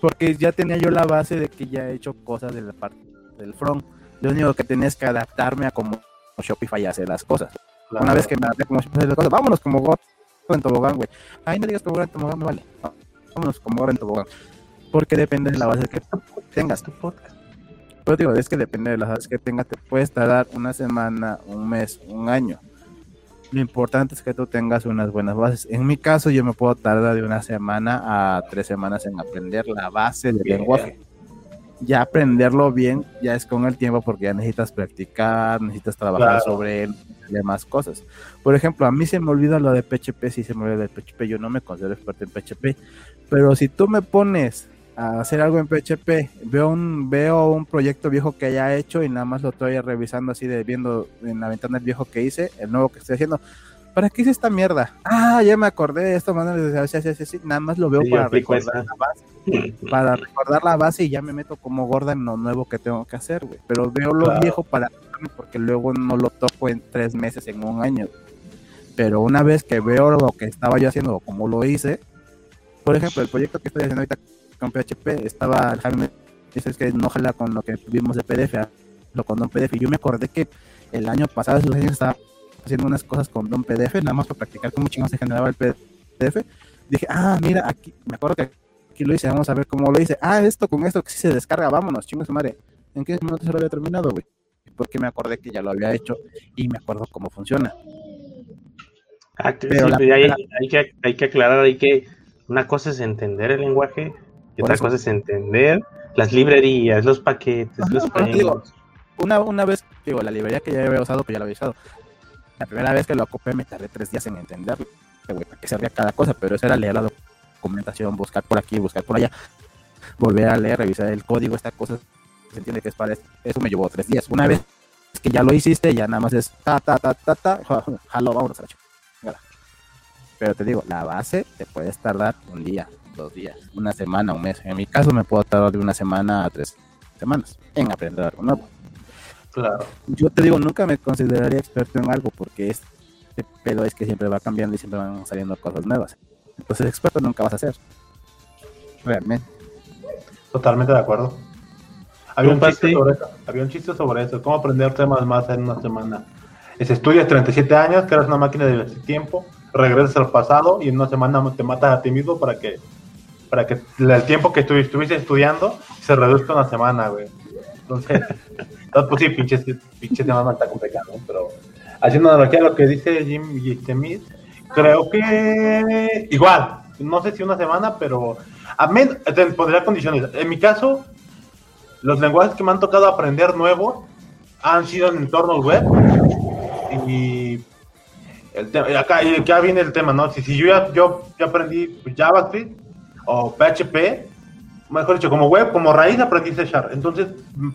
Porque ya tenía yo la base de que ya he hecho cosas de la parte del front. Lo único que tenía es que adaptarme a cómo Shopify hace las cosas. Una vez que me adapté como Shopify hace las cosas, vámonos como God en tobogán, güey. Ay, no digas como en tobogán, me vale. Vámonos como God en tobogán. Porque depende de la base que tengas tu podcast. Pero digo, es que depende de las bases que tengas, te puedes tardar una semana, un mes, un año lo importante es que tú tengas unas buenas bases. En mi caso, yo me puedo tardar de una semana a tres semanas en aprender la base del lenguaje. Ya aprenderlo bien, ya es con el tiempo porque ya necesitas practicar, necesitas trabajar sobre él, demás cosas. Por ejemplo, a mí se me olvida lo de PHP, si se me olvida de PHP, yo no me considero experto en PHP, pero si tú me pones a hacer algo en PHP, veo un, veo un proyecto viejo que haya hecho y nada más lo estoy revisando así de viendo en la ventana el viejo que hice, el nuevo que estoy haciendo. ¿Para qué hice esta mierda? Ah, ya me acordé de esto, nada más lo veo para recordar la base. Para recordar la base y ya me meto como gorda en lo nuevo que tengo que hacer, güey. Pero veo lo viejo para porque luego no lo toco en tres meses, en un año. Pero una vez que veo lo que estaba yo haciendo, como lo hice, por ejemplo, el proyecto que estoy haciendo ahorita con PHP, estaba Jaime, dice que no jala con lo que vimos de PDF, lo con un PDF. Y yo me acordé que el año pasado, esos años estaba haciendo unas cosas con un PDF, nada más para practicar cómo chingón se generaba el PDF. Dije, ah, mira, aquí, me acuerdo que aquí lo hice, vamos a ver cómo lo hice. Ah, esto con esto que sí se descarga, vámonos, chingo su madre. ¿En qué momento se lo había terminado, güey? Porque me acordé que ya lo había hecho y me acuerdo cómo funciona. Ah, Pero hay, que, hay que aclarar ahí que una cosa es entender el lenguaje y otra cosa es entender las librerías, los paquetes, los una, una vez, digo, la librería que ya había usado, pues ya la había usado. La primera vez que lo ocupé me tardé tres días en entenderlo, para qué servía cada cosa, pero eso era leer la documentación, buscar por aquí, buscar por allá, volver a leer, revisar el código, esta cosa, se entiende que es para eso, me llevó tres días. Una vez que ya lo hiciste, ya nada más es ta, ta, ta, ta, ta, jalo, vámonos a la Pero te digo, la base te puedes tardar un día, dos días, una semana, un mes. En mi caso me puedo tardar de una semana a tres semanas en aprender algo nuevo. Claro. Yo te digo, nunca me consideraría experto en algo porque este pedo es que siempre va cambiando y siempre van saliendo cosas nuevas. Entonces, experto nunca vas a ser. Realmente. Totalmente de acuerdo. Había un, chiste sobre eso. Había un chiste sobre eso. ¿Cómo aprender temas más en una semana? Es estudias 37 años, creas una máquina de tiempo, regresas al pasado y en una semana te matas a ti mismo para que para que el tiempo que estuviste estudiando se reduzca una semana, güey. Entonces, pues sí, pinches, pinches temas está complicado, pero haciendo analogía a lo que dice Jim Smith, creo que igual, no sé si una semana, pero a menos, pondría condiciones. En mi caso, los lenguajes que me han tocado aprender nuevos han sido en entornos web y el tema, acá, acá viene el tema, ¿no? Si, si yo ya yo, yo aprendí JavaScript o PHP, mejor dicho, como web, como raíz aprendí C Sharp. Entonces,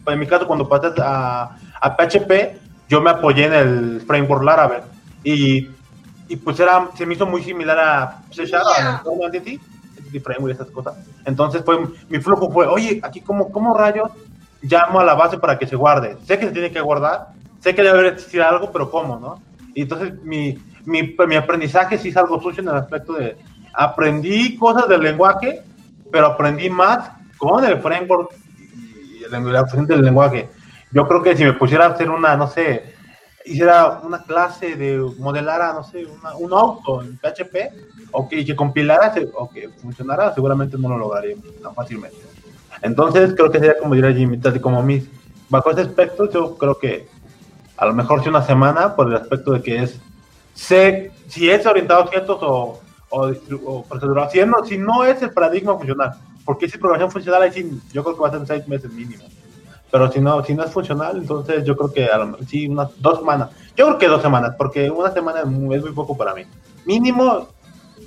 en mi caso, cuando pasé a, a PHP, yo me apoyé en el framework Laravel. Y, y pues era, se me hizo muy similar a C Sharp, a Entity, Framework y esas cosas. Entonces, fue, mi flujo fue, oye, aquí, ¿cómo, ¿cómo rayos llamo a la base para que se guarde? Sé que se tiene que guardar, sé que debe existir algo, pero ¿cómo, no? Y entonces, mi, mi, mi aprendizaje sí es algo sucio en el aspecto de aprendí cosas del lenguaje pero aprendí más con el framework y la función del lenguaje. Yo creo que si me pusiera a hacer una, no sé, hiciera una clase de modelara, no sé, un auto en PHP, o que, que compilara o que funcionara, seguramente no lo lograría tan fácilmente. Entonces, creo que sería como diría Jimmy, como mis, bajo ese aspecto, yo creo que a lo mejor si una semana, por el aspecto de que es, sé si es orientado a objetos o o. Si no, si no es el paradigma funcional, porque si programación funcional, ahí sí, yo creo que va a ser seis meses mínimo. Pero si no, si no es funcional, entonces yo creo que a lo, sí, unas dos semanas. Yo creo que dos semanas, porque una semana es muy, poco para mí. Mínimo,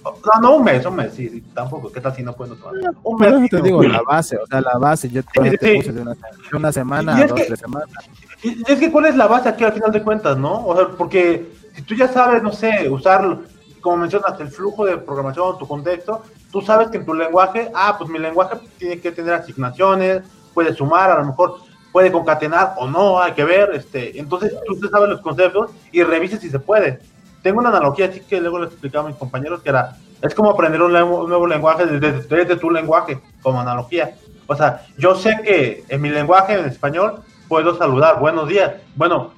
no, no un mes, un mes, sí, tampoco. ¿Qué tal si no puedo tomar? Un mes. te digo, la base, o sea, la base, yo te, puse de una, una semana, dos, tres semanas. Y es que, ¿cuál es la base aquí al final de cuentas, no? O sea, porque si tú ya sabes, no sé, usar como mencionas, el flujo de programación, tu contexto, tú sabes que en tu lenguaje, ah, pues mi lenguaje tiene que tener asignaciones, puede sumar, a lo mejor puede concatenar o no, hay que ver, este, entonces tú sabes los conceptos y revises si se puede. Tengo una analogía así que luego les explicaba a mis compañeros que era, es como aprender un, nuevo lenguaje desde, desde, tu lenguaje, como analogía. O sea, yo sé que en mi lenguaje, en español, puedo saludar, buenos días. Bueno,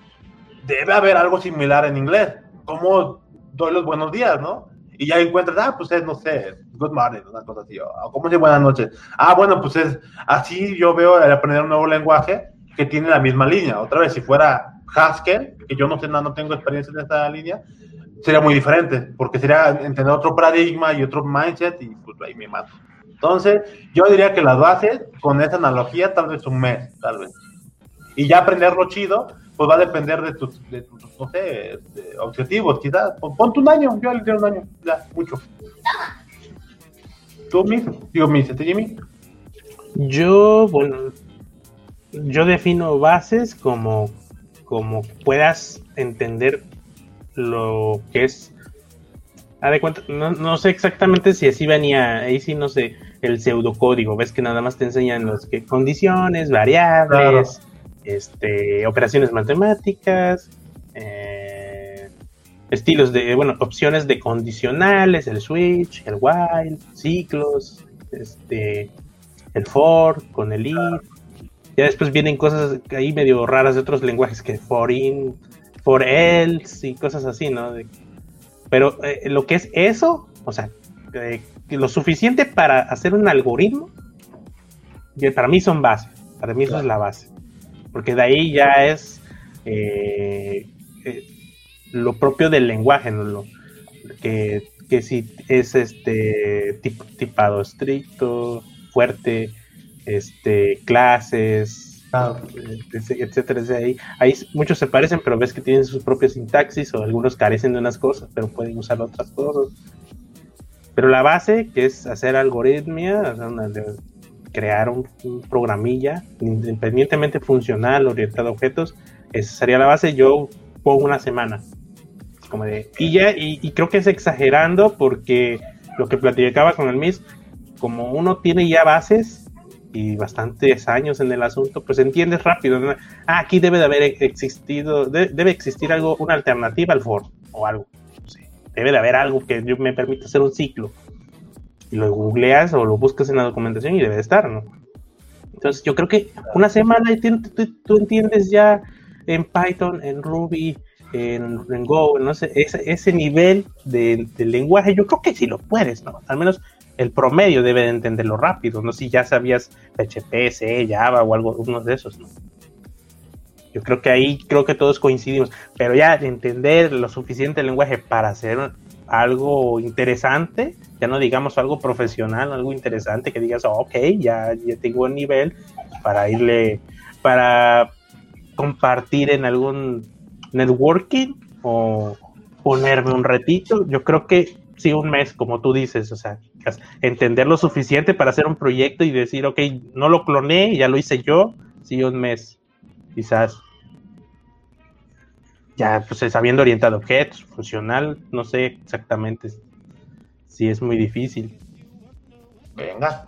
debe haber algo similar en inglés. ¿Cómo doy los buenos días, ¿no? Y ya encuentras, ah, pues es, no sé, good morning, una cosa así, o cómo se buenas noches. Ah, bueno, pues es, así yo veo el aprender un nuevo lenguaje que tiene la misma línea. Otra vez, si fuera Haskell, que yo no sé, no tengo experiencia en esta línea, sería muy diferente, porque sería entender otro paradigma y otro mindset y pues ahí me mato. Entonces, yo diría que las bases, con esa analogía, tal vez un mes, tal vez. Y ya aprenderlo chido, pues va a depender de tus, no sé, objetivos, quizás. Ponte un año, yo le doy un año, ya, mucho. ¿Tú, Miss? Digo, Miss, ¿este Jimmy? Yo, bueno, yo defino bases como, como puedas entender lo que es. de cuenta, no, no, sé exactamente si así venía, ahí sí no sé, el pseudocódigo. Ves que nada más te enseñan los que condiciones, variables, este, operaciones matemáticas, eh, estilos de, bueno, opciones de condicionales, el switch, el while, ciclos, este, el for con el if. Ya después vienen cosas ahí medio raras de otros lenguajes que for in, por él y cosas así, ¿no? pero eh, lo que es eso, o sea, eh, lo suficiente para hacer un algoritmo, para mí son bases, para mí eso es la base, porque de ahí ya es eh, lo propio del lenguaje, ¿no? Lo, que, que si es este tipado estricto, fuerte, este, clases, etcétera, Ahí, ahí muchos se parecen, pero ves que tienen sus propias sintaxis o algunos carecen de unas cosas, pero pueden usar otras cosas. Pero la base, que es hacer algoritmia, crear un, programilla independientemente funcional, orientado a objetos, esa sería la base. Yo pongo una semana. Como de, y ya, y, creo que es exagerando porque lo que platicaba con el MIS, como uno tiene ya bases, y bastantes años en el asunto, pues entiendes rápido. Ah, aquí debe de haber existido, debe existir algo, una alternativa al for o algo. debe de haber algo que me permita hacer un ciclo. Y lo googleas o lo buscas en la documentación y debe de estar, ¿no? Entonces yo creo que una semana y tú, entiendes ya en Python, en Ruby, en, Go, no sé, ese, nivel de, de, lenguaje, yo creo que sí lo puedes, ¿no? Al menos el promedio debe de entenderlo rápido, no si ya sabías PHP, C, Java o algo, uno de esos, ¿no? Yo creo que ahí creo que todos coincidimos, pero ya entender lo suficiente lenguaje para hacer algo interesante, ya no digamos algo profesional, algo interesante que digas, ok, ya, ya tengo el nivel para irle, para compartir en algún networking o ponerme un retito, yo creo que sí, un mes, como tú dices, o sea, entender lo suficiente para hacer un proyecto y decir, ok, no lo cloné, ya lo hice yo, sí, un mes, quizás. Ya, pues sabiendo orientar objetos, funcional, no sé exactamente si es muy difícil. Venga.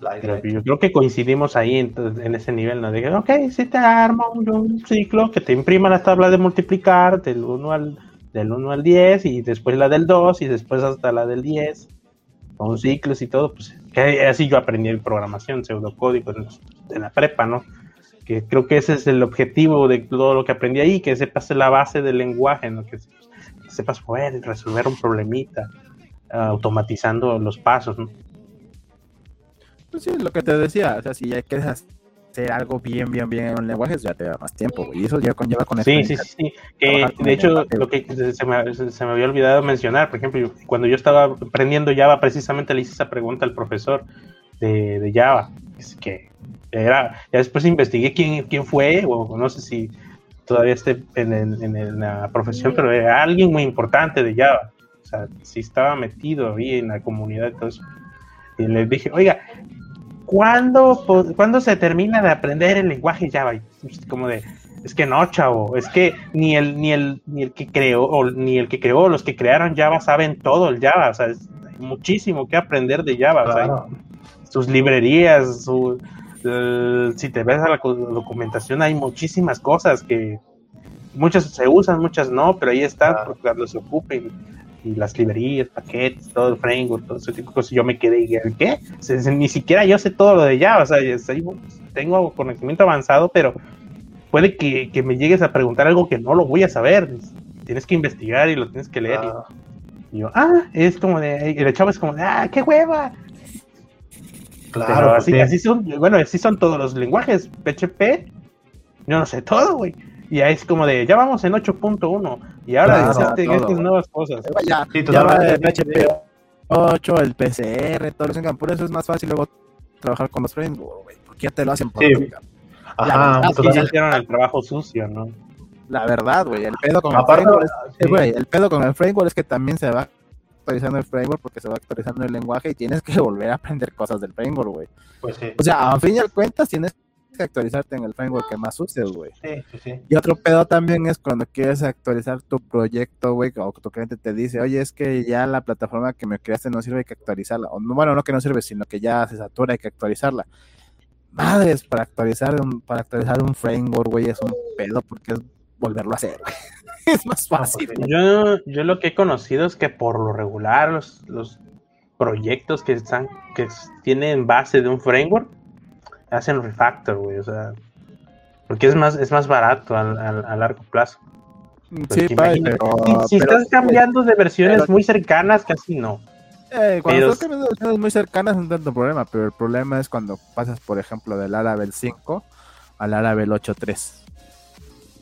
yo creo que coincidimos ahí en, ese nivel, ¿no? De que, ok, si te armo un, ciclo que te imprima la tabla de multiplicar del 1 al, del 1 al 10 y después la del 2 y después hasta la del 10 con ciclos y todo, pues así yo aprendí el programación, pseudocódigo en, la prepa, ¿no? Que creo que ese es el objetivo de todo lo que aprendí ahí, que sepas la base del lenguaje, ¿no? Que, sepas poder resolver un problemita, automatizando los pasos, ¿no? Pues sí, lo que te decía, o sea, si ya quieres hacer algo bien, bien, bien en un lenguaje, ya te da más tiempo, y eso ya conlleva con Sí, sí, sí, de hecho, lo que se me, se me, había olvidado mencionar, por ejemplo, cuando yo estaba aprendiendo Java, precisamente le hice esa pregunta al profesor de, de Java, es que era, ya después investigué quién, quién fue, o no sé si todavía esté en, en, la profesión, pero era alguien muy importante de Java, sea, si estaba metido ahí en la comunidad y todo eso. Y le dije, oiga, ¿cuándo, se termina de aprender el lenguaje Java? Como de, es que no, chavo, es que ni el, ni el, ni el que creó, o ni el que creó, los que crearon Java saben todo el Java, o sea, hay muchísimo que aprender de Java, sus librerías, su, si te ves a la documentación hay muchísimas cosas que muchas se usan, muchas no, pero ahí están cuando se ocupen y las librerías, paquetes, todo el framework, todo ese tipo de cosas. Yo me quedé y ¿qué? ni siquiera yo sé todo lo de Java, o sea, tengo conocimiento avanzado, pero puede que, me llegues a preguntar algo que no lo voy a saber. Tienes que investigar y lo tienes que leer. Y, yo, ah, es como de, el chavo es como de, ah, qué hueva. Claro, así, así son, bueno, así son todos los lenguajes. PHP, yo no sé todo, güey. Y ahí es como de, ya vamos en 8.1 y ahora existen estas nuevas cosas. Ya, ya va el PHP 8, el PCR, todos los Por eso es más fácil luego trabajar con los frameworks, güey, porque ya te lo hacen por sí. Ajá, ya, ya hicieron el trabajo sucio, ¿no? La verdad, güey, el pedo con el framework es, el pedo con el framework es que también se va actualizando el framework porque se va actualizando el lenguaje y tienes que volver a aprender cosas del framework, güey. Pues sí. O sea, a fin y al cuentas tienes que actualizarte en el framework que más uses, güey. Sí, sí, sí. Y otro pedo también es cuando quieres actualizar tu proyecto, güey, o tu cliente te dice, oye, es que ya la plataforma que me creaste no sirve, hay que actualizarla. O, bueno, no que no sirve, sino que ya se satura, hay que actualizarla. Madres, para actualizar un, para actualizar un framework, güey, es un pedo porque es volverlo a hacer, es más fácil. Yo, yo lo que he conocido es que por lo regular los, los proyectos que están, que tienen base de un framework, hacen refactor, güey, o sea, Porque es más, es más barato al- al- a largo plazo. Sí, pero, si, si pero- estás cambiando de versiones pero- muy cercanas, casi no. eh, cuando pero- estás cambiando de versiones muy cercanas no es tanto problema, pero el problema es cuando pasas, por ejemplo, del Laravel 5 al Laravel 8.3.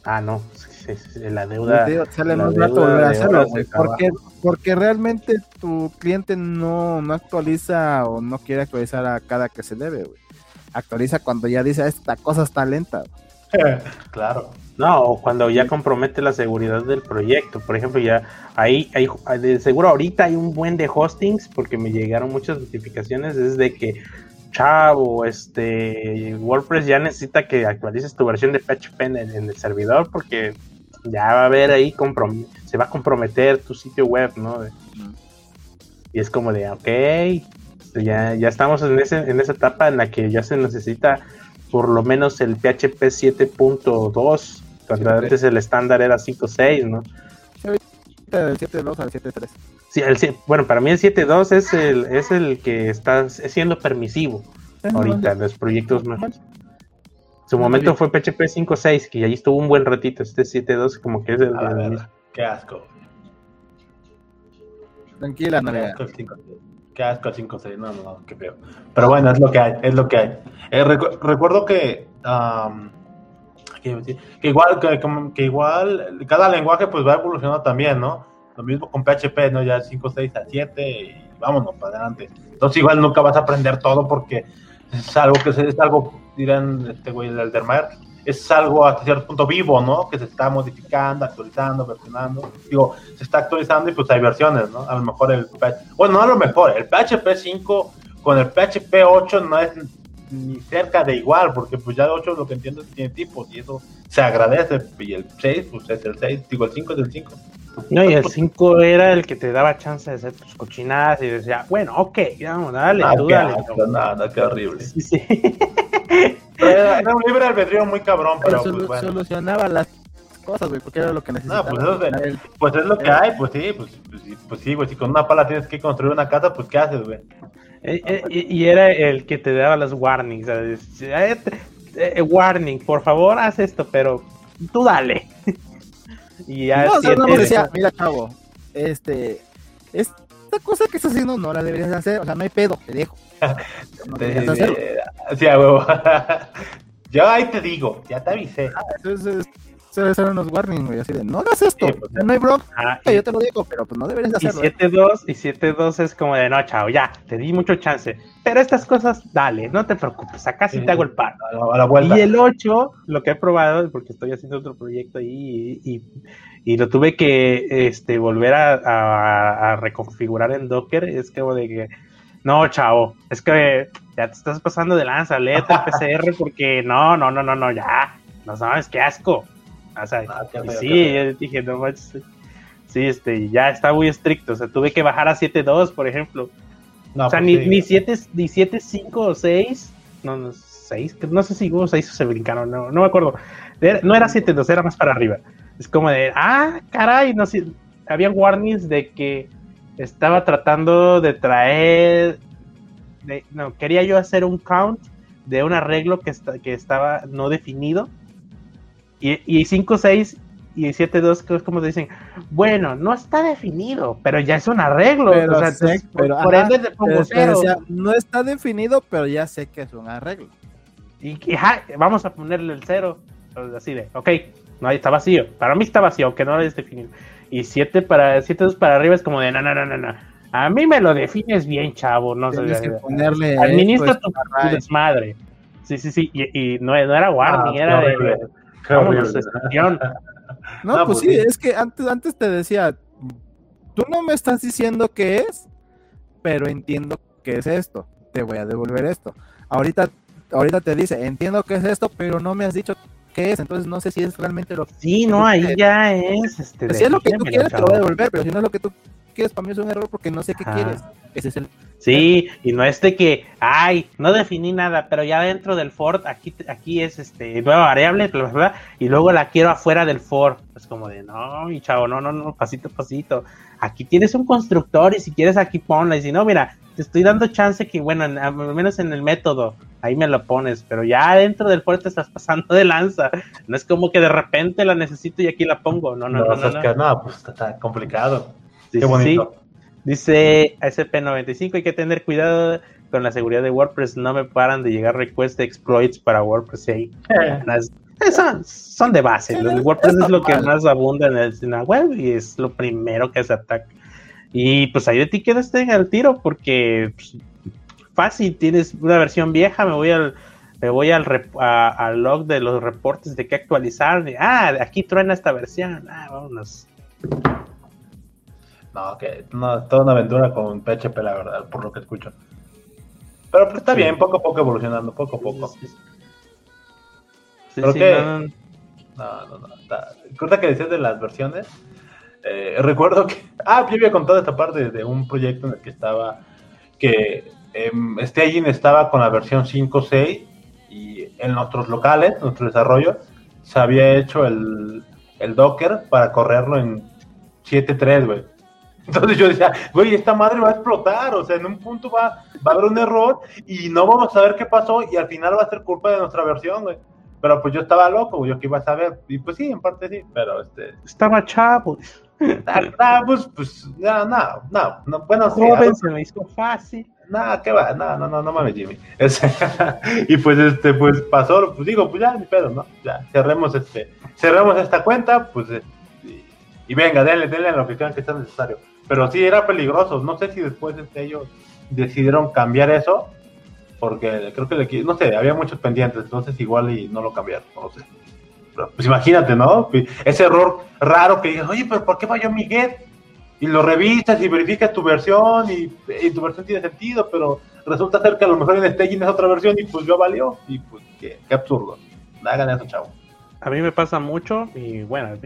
Ah, no, sí, sí, sí, la deuda. Digo, sale la más barato volver a hacerlo, porque, porque realmente tu cliente no, no actualiza o no quiere actualizar a cada que se debe, güey. Actualiza cuando ya dice, esta cosa está lenta. güey". claro. No, o cuando ya compromete la seguridad del proyecto. Por ejemplo, ya ahí, hay, de seguro ahorita hay un buen de hostings porque me llegaron muchas notificaciones. Es de que, chavo, este WordPress ya necesita que actualices tu versión de PHP en el, en el servidor porque ya va a haber ahí, se va a comprometer tu sitio web, ¿no? Y es como de, ok, este, ya, ya estamos en, ese, en esa etapa en la que ya se necesita por lo menos el PHP 7.2, cuando 7.3. antes el estándar era 5.6, ¿no? Del 7.2 al 7.3. Sí, el, bueno, para mí el 7.2 es el, es el que está siendo permisivo ahorita en los proyectos más. Su No, momento fue PHP 5.6, que ahí estuvo un buen ratito. Este 7.2 como que es el, A la. Qué asco. Tranquila, Narea. Asco el 5 Qué asco el 5 6 No, no, qué feo. Pero bueno, es lo que hay, es lo que hay. Eh, recu- recuerdo que, am, ¿qué iba a decir? que igual que, igual cada lenguaje pues va evolucionando también, ¿no? Lo mismo con PHP, ¿no? Ya 5, 6 a 7 y vámonos para adelante. Entonces igual nunca vas a aprender todo porque es algo que es algo, dirán este güey del Dermaer, es algo hasta cierto punto vivo, ¿no? Que se está modificando, actualizando, versionando. Digo, se está actualizando y pues hay versiones, ¿no? A lo mejor el bueno, no a lo mejor, el PHP 5 con el PHP 8 no es ni cerca de igual, porque pues ya el 8 lo que entiendo es que tiene tipos y eso se agradece, y el 6 pues es el 6, digo el 5 es el 5. No, y el 5 era el que te daba chance de hacer tus cochinadas y decía, bueno, ok, vamos, dale, Ah, tú qué dale. asco, nada, qué horrible. Sí, sí. Era, era un libre albedrío muy cabrón, pero Pero pues bueno. solucionaba las cosas, güey, porque era lo que necesitaba. pues eso Pues es lo que hay, pues sí, pues, pues, sí, pues sí, güey, si con una pala tienes que construir una casa, pues ¿qué haces, güey? Eh, eh, y y era el que te daba las warnings. ¿sabes? Eh, eh, warning, por favor, haz esto, pero tú dale. Y ya No, siete- no decía, mira, chavo, este, esta cosa que estás haciendo no la deberías hacer, o sea, no hay pedo, te dejo. No deberías hacerlo. Sí, a huevo. Yo ahí te digo, ya te avisé. Entonces, se eran unos warnings, güey, así de, no hagas esto, Sí, pues, no hay bronca, Ah, yo te lo digo, pero pues no deberías y hacerlo. ¿eh? 7-2 y 7-2 es como de no, chao, ya, te di mucho chance. Pero estas cosas, dale, no te preocupes, acá sí Sí. te hago el paro. A la, a la vuelta. Y el 8, lo que he probado, porque estoy haciendo otro proyecto ahí y, y- y lo tuve que este, volver a, a- a reconfigurar en Docker, es como de que, no, chavo, es que ya te estás pasando de lanza, léete el PCR porque no, no, no, no, no, ya, no sabes qué asco. O sea, Ah, feo, sí, yo dije, no manches, sí, este, ya está muy estricto, o sea, tuve que bajar a 7.2, por ejemplo. No, O sea, pues ni, sí. ni 7, ni 7, 5 o 6. No, no, 6. No sé si hubo 6 o se brincaron. No, no me acuerdo. No era 7, 2, era más para arriba. Es como de, ah, caray, no sé. Había warnings de que estaba tratando de traer. de- no, quería yo hacer un count de un arreglo que, está, que estaba no definido. Y, y 5, 6 y 7, 2, que es como dicen, bueno, no está definido, pero ya es un arreglo. Pero o sea, sé- entonces, por- pero, por ajá, ende te pongo cero. decía, no está definido, pero ya sé que es un arreglo. Y, y, ajá, vamos a ponerle el cero. Así de, ok, no, está vacío. Para mí está vacío, aunque no lo hayas definido. Y 7 para 7 2 para arriba es como de, no, no, no, no, no. A mí me lo defines bien, chavo. No sé. Tienes que ponerle Administra esto, tu, tu desmadre. Sí, sí, sí. Y, y no, no era warning, Ah, era de. Qué excepción. No, No, pues pues sí, sí. es que antes, antes te decía, tú no me estás diciendo qué es, pero entiendo que es esto, te voy a devolver esto. Ahorita, ahorita te dice, entiendo que es esto, pero no me has dicho qué es, entonces no sé si es realmente lo que Sí, no, ahí ya es. Este, si es lo que tú quieres, te lo voy a devolver, pero si no es lo que tú quieres, para mí es un error porque no sé qué Ajá. quieres. Ese es el Sí, y no es de que, ay, no definí nada, pero ya dentro del for, aquí, aquí es este nueva variable, bla, bla, bla, y luego la quiero afuera del for. Es como de, no, mi chavo, no, no, no, pasito a pasito. Aquí tienes un constructor y si quieres aquí ponla, y si no, mira, te estoy dando chance que, bueno, al menos en el método, ahí me lo pones, pero ya dentro del puerto estás pasando de lanza. No es como que de repente la necesito y aquí la pongo. No, no, no. No, no, no. pues está complicado. Qué bonito. Dice SP95, hay que tener cuidado con la seguridad de WordPress. No me paran de llegar requests de exploits para WordPress. Eh. Son, son, de base. El WordPress es lo que más abunda en, la web y es lo primero que se ataca. Y pues ahí de ti quedaste al tiro porque pues, fácil, tienes una versión vieja, me voy al me voy al, al log de los reportes de qué actualizar. ah, aquí truena esta versión. Ah, vámonos. No, que no, toda una aventura con PHP, la verdad, por lo que escucho. Pero pues, está bien, poco a poco evolucionando, poco a poco. Sí, sí, no, no, no. Está... que decías de las versiones. Eh, recuerdo que. Ah, yo había contado esta parte de un proyecto en el que estaba. Que eh, Staging estaba con la versión 5.6 y en nuestros locales, nuestro desarrollo, se había hecho el, el Docker para correrlo en 7.3, güey. Entonces yo decía, güey, esta madre va a explotar, o sea, en un punto va, va a haber un error y no vamos a saber qué pasó y al final va a ser culpa de nuestra versión, güey. Pero pues yo estaba loco, yo que iba a saber, y pues sí, en parte sí, pero este... Estaba chavo. Ah, ah, pues, pues, no, no, no, no bueno, Joven, se me hizo fácil. No, qué va, no, no, no, no mames, Jimmy. y pues, este, pues pasó, pues digo, pues ya, ni pedo, ¿no? Ya, cerremos este, cerremos esta cuenta, pues, y, y venga, denle, denle lo que crean que sea necesario pero sí era peligroso. No sé si después este, ellos decidieron cambiar eso, porque creo que no sé, había muchos pendientes, entonces igual y no lo cambiaron, no sé. Pues imagínate, ¿no? Ese error raro que dices, oye, pero ¿por qué falló mi get? Y lo revisas y verificas tu versión y, tu versión tiene sentido, pero resulta ser que a lo mejor en staging es otra versión y pues ya valió. Y pues qué, absurdo. Hagan eso, chavo. A mí me pasa mucho y bueno,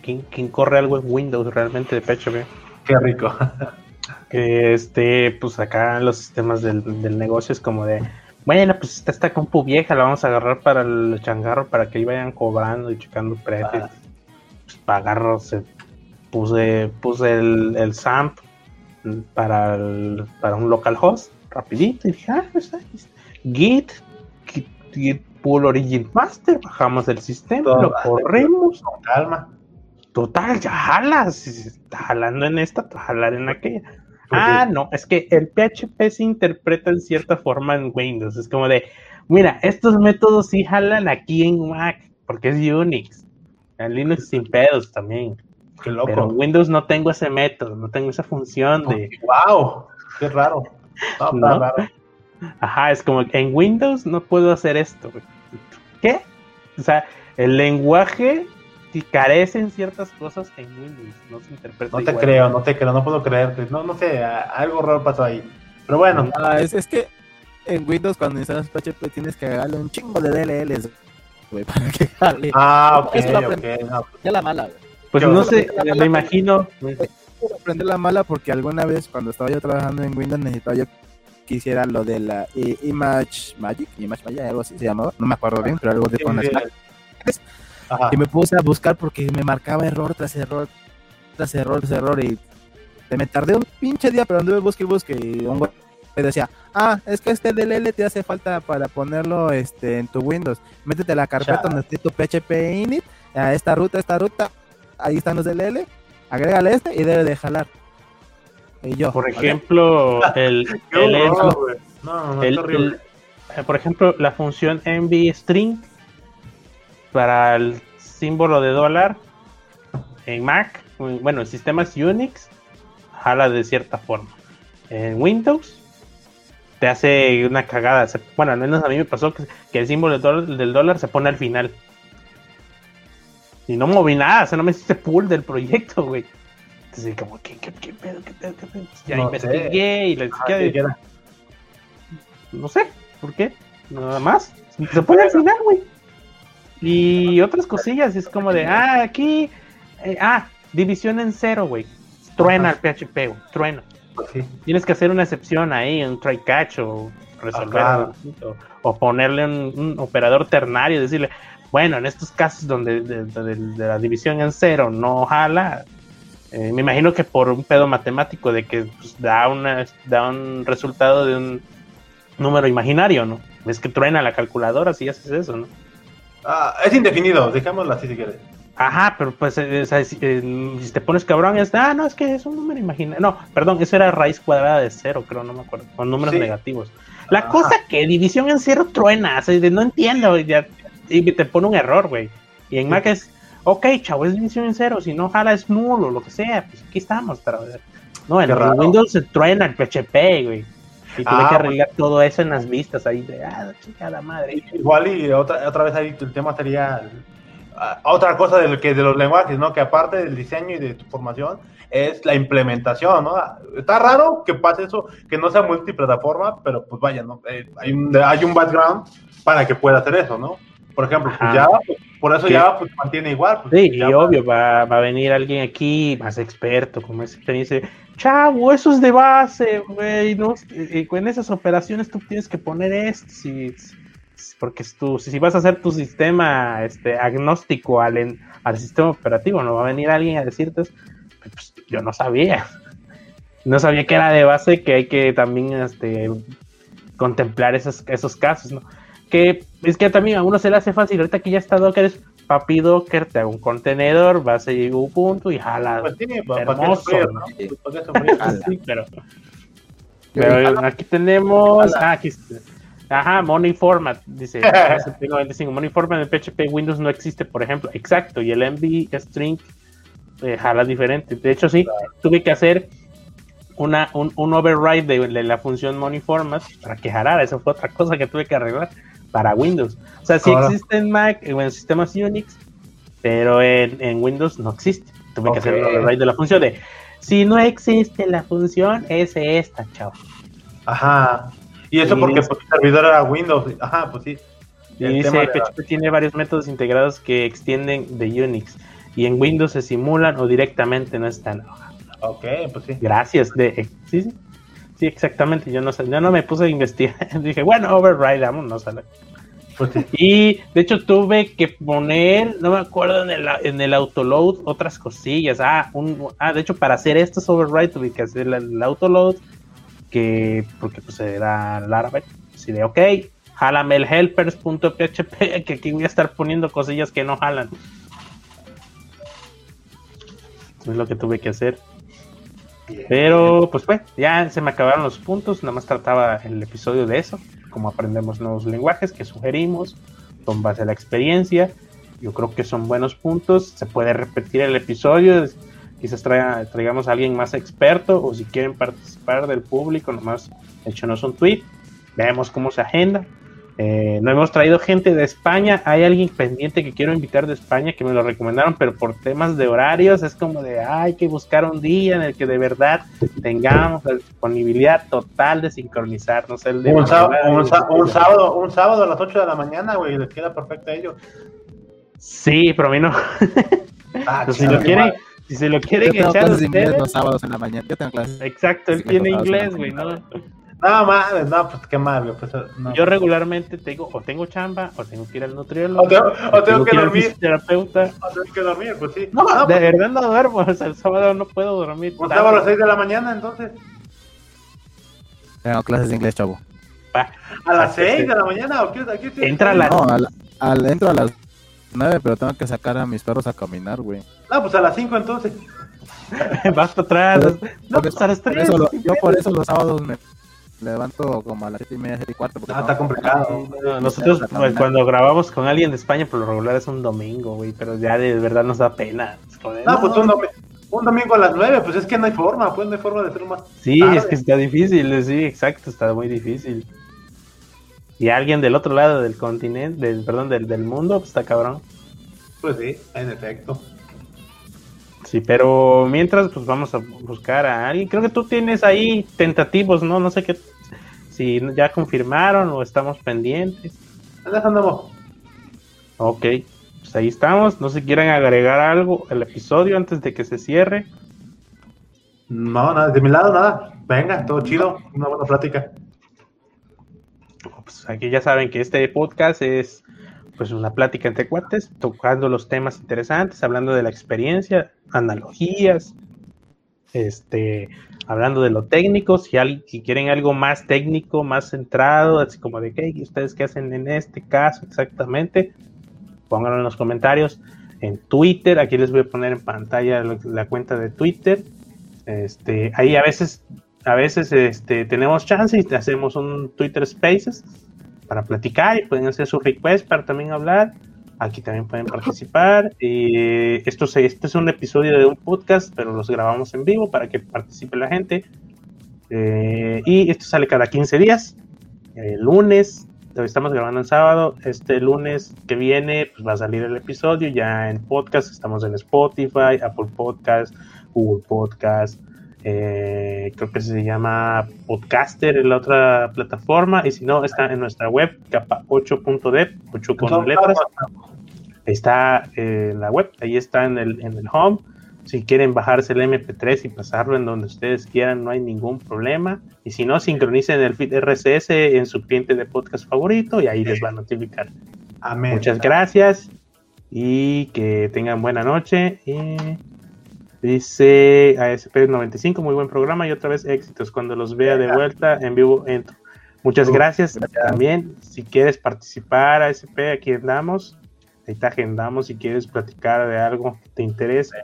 ¿quién, quién corre algo en Windows realmente de PHP? Qué rico. Que este, pues acá los sistemas del, negocio es como de, bueno, pues esta, esta compu vieja la vamos a agarrar para el changarro para que ahí vayan cobrando y checando precios. Pues para agarro, puse, puse el, el SAMP para, para un localhost rapidito y dije, ah, pues Git, Git, Git Pool Origin Master, bajamos el sistema, lo corremos. Con calma total, ya jalas, está jalando en esta, jalar en aquella. Ah, no, es que el PHP se interpreta en cierta forma en Windows. Es como de, mira, estos métodos sí jalan aquí en Mac, porque es Unix. En Linux sin pedos también. Qué loco. Pero en Windows no tengo ese método, no tengo esa función de. ¡Wow! ¡Qué raro! Ajá, es como que en Windows no puedo hacer esto. ¿Qué? O sea, el lenguaje carecen ciertas cosas en Windows, no se interpreta. No te creo, no te creo, no puedo creerte. No, no sé, algo raro pasó ahí. Pero bueno. Ah, es, que en Windows cuando instalas PHP tienes que darle un chingo de DLLs, para que jale. Ah, ok, ok. Ya la mala, Pues no sé, me imagino. aprender la mala porque alguna vez cuando estaba yo trabajando en Windows necesitaba yo que hiciera lo de la Image Magic, Image Magic, algo así se llamaba, no me acuerdo bien, pero algo de con y me puse a buscar porque me marcaba error tras error, tras error, tras error. Y me tardé un pinche día, pero anduve busque y busque. Y un güey me decía, ah, es que este DLL te hace falta para ponerlo este en tu Windows. Métete a la carpeta donde esté tu PHP init, a esta ruta, esta ruta, ahí están los DLL, agrégale este y debe de jalar. Y yo. Por ejemplo, el, el, por ejemplo, la función env string para el símbolo de dólar en Mac, bueno, en sistemas Unix, jala de cierta forma. En Windows te hace una cagada. Bueno, al menos a mí me pasó que, el símbolo del dólar, se pone al final. Y no moví nada, o sea, no me hiciste pull del proyecto, güey. Entonces, como, ¿qué, qué, qué pedo, qué pedo, qué pedo? Ya investigué y le dije, no sé, ¿por qué? Nada más. Se pone al final, güey. Y otras cosillas, es como de, ah, aquí, eh, ah, división en cero, güey. Truena el PHP, güey, truena. Tienes que hacer una excepción ahí, un try catch o resolver, o, ponerle un, operador ternario, decirle, bueno, en estos casos donde de, la división en cero no jala, Eh, me imagino que por un pedo matemático de que pues, da, una, da un resultado de un número imaginario, ¿no? Es que truena la calculadora si haces eso, ¿no? Ah, es indefinido, dejémoslo así si quieres. Ajá, pero pues eh, o sea, si, eh, si te pones cabrón es, ah, no, es que es un número imaginario. No, perdón, eso era raíz cuadrada de cero, creo, no me acuerdo, con números Sí. negativos. La Ajá. cosa que división en cero truena, o sea, no entiendo, ya, y te pone un error, güey. Y en Sí. Mac es, ok, chavo, es división en cero, si no jala es nulo, lo que sea, pues aquí estamos. Pero, no, en. Windows se truena el PHP, güey. Y tuve Ah, que arreglar todo eso en las vistas ahí de, ah, chingada madre. Igual y otra, otra vez ahí el tema sería ah, otra cosa de, que, de los lenguajes, ¿no? Que aparte del diseño y de tu formación, es la implementación, ¿no? Está raro que pase eso, que no sea multiplataforma, pero pues vaya, ¿no? Eh, hay, un, hay un background para que pueda hacer eso, ¿no? Por ejemplo, pues. Java, pues, por eso. Java pues, mantiene igual. Pues, Sí, y obvio, va, va a venir alguien aquí más experto, como ese que dice, chavo, eso es de base, güey, ¿no? En esas operaciones tú tienes que poner esto, si, porque si vas a hacer tu sistema este, agnóstico al, en- al sistema operativo, no va a venir alguien a decirte. Pues, yo no sabía, no sabía que era de base, que hay que también este, contemplar esos, esos casos, ¿no? Que es que también a uno se le hace fácil, ahorita que ya está Docker, es papi Docker, te hago un contenedor, base y Ubuntu y jala. Pues sí, ¿para qué Hermoso. Pues, pero, pero aquí tenemos, ah, aquí. Ajá, Money Format, dice. tengo 25, Money Format en PHP Windows no existe, por ejemplo. Exacto, y el MV string eh, jala diferente. De hecho, sí, tuve que hacer una, un, un override de, de la función Money Format para que jalara. Eso fue otra cosa que tuve que arreglar para Windows. O sea, sí Ahora. existe en Mac, en sistemas Unix, pero en, en Windows no existe. Tuve que hacer Ok. override de la función de si no existe la función, es esta, chao. Ajá. Y eso Y porque dice- pues, el servidor era Windows. Ajá, pues sí. Y El dice la- PHP tiene varios métodos integrados que extienden de Unix y en Windows se simulan o directamente no están. Ok, pues sí. Gracias. De, eh, sí, sí, sí, exactamente. Yo no yo no me puse a investigar. Dije, bueno, override, vámonos a la- Pues. Y de hecho tuve que poner, no me acuerdo en el, en el autoload, otras cosillas. Ah, un, ah, de hecho para hacer estos override tuve que hacer el, el autoload, que porque pues era Laravel. Así de, ok, jálame el helpers.php, que aquí voy a estar poniendo cosillas que no jalan. Es lo que tuve que hacer. Pero, pues fue, ya se me acabaron los puntos, nada más trataba el episodio de eso, cómo aprendemos nuevos lenguajes que sugerimos, con base a la experiencia. Yo creo que son buenos puntos, se puede repetir el episodio, quizás traiga- traigamos a alguien más experto, o si quieren participar del público, nomás échenos un tweet, veamos cómo se agenda. Eh, no hemos traído gente de España. Hay alguien pendiente que quiero invitar de España que me lo recomendaron, pero por temas de horarios es como de "Ah, hay que buscar un día en el que de verdad tengamos la disponibilidad total de sincronizarnos. El de Un, sábado, un sábado a las 8 de la mañana, güey, les queda perfecto a ellos. Sí, pero a mí no. Ah, Pues si lo quieren, si se lo Yo quieren tengo echar clases de inglés ustedes, los sábados en la mañana. Yo tengo clases. exacto, él tiene inglés, güey, ¿no? No mames, no, pues qué mal, güey. Pues, no. Yo regularmente tengo, o tengo chamba, o tengo que ir al O nutriólogo, tengo, o tengo que ir al dormir, fisioterapeuta. o tengo que dormir, pues sí. No, No, de pues, verdad no duermo, o sea, el sábado no puedo dormir. un sábado a las 6 de la mañana, entonces. Tengo clases de inglés, chavo. ¿A las Ah, sí, 6 sí. de la mañana? ¿O qué? ¿A qué te- Entra a la- No, al, al- entro a las 9, pero tengo que sacar a mis perros a caminar, güey. No, pues a las 5 entonces. Vas para atrás. No, Por pues a las yo por eso los sábados me levanto como a las 7 y media, 7 y cuarto. porque Ah, está tengo que complicado. Nosotros pues, cuando grabamos con alguien de España, por lo regular es un domingo, güey, pero ya de verdad nos da pena. No, no, pues un, domi- un domingo a las 9, pues es que no hay forma, pues no hay forma de hacer más. Sí, tarde. es que está difícil, sí, exacto, está muy difícil. Y alguien del otro lado del continente, del, perdón, del, del mundo, pues está cabrón. Pues sí, en efecto. Sí, pero mientras, pues vamos a buscar a alguien. Creo que tú tienes ahí tentativos, ¿no? No sé qué, si ya confirmaron o estamos pendientes. Ok, pues ahí estamos. No si quieren agregar algo al episodio antes de que se cierre. No, nada, de mi lado nada. Venga, todo chido, una buena plática. Pues aquí ya saben que este podcast es pues una plática entre cuates, tocando los temas interesantes, hablando de la experiencia, analogías, este, hablando de lo técnico, si, si quieren algo más técnico, más centrado, así como de qué, ustedes hacen en este caso exactamente, pónganlo en los comentarios. En Twitter, aquí les voy a poner en pantalla la, cuenta de Twitter. Este, ahí a veces, a veces este, tenemos chance y hacemos un Twitter Spaces para platicar y pueden hacer su request para también hablar. Aquí también pueden participar. Y esto, este es un episodio de un podcast, pero los grabamos en vivo para que participe la gente. Eh, y esto sale cada 15 días. El lunes, estamos grabando el sábado. Este lunes que viene pues va a salir el episodio ya en podcast. Estamos en Spotify, Apple Podcast, Google Podcast. Eh, creo que se llama Podcaster en la otra plataforma. Y si no, está en nuestra web, capa8.dev, 8 con letras está en la web, ahí está en el, en el home. Si quieren bajarse el MP3 y pasarlo en donde ustedes quieran, no hay ningún problema. Y si no, sincronicen el feed RSS en su cliente de podcast favorito y ahí les va a notificar. Amén. Muchas gracias y que tengan buena noche. Y dice ASP95, muy buen programa y otra vez éxitos. Cuando los vea de vuelta en vivo, entro. Muchas gracias. También, si quieres participar, ASP, aquí andamos. Ahí te agendamos si quieres platicar de algo que te interesa.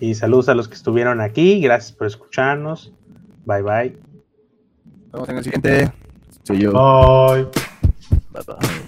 Y saludos a los que estuvieron aquí. Gracias por escucharnos. Bye bye. Vamos en el siguiente. Soy yo. Bye. Bye bye.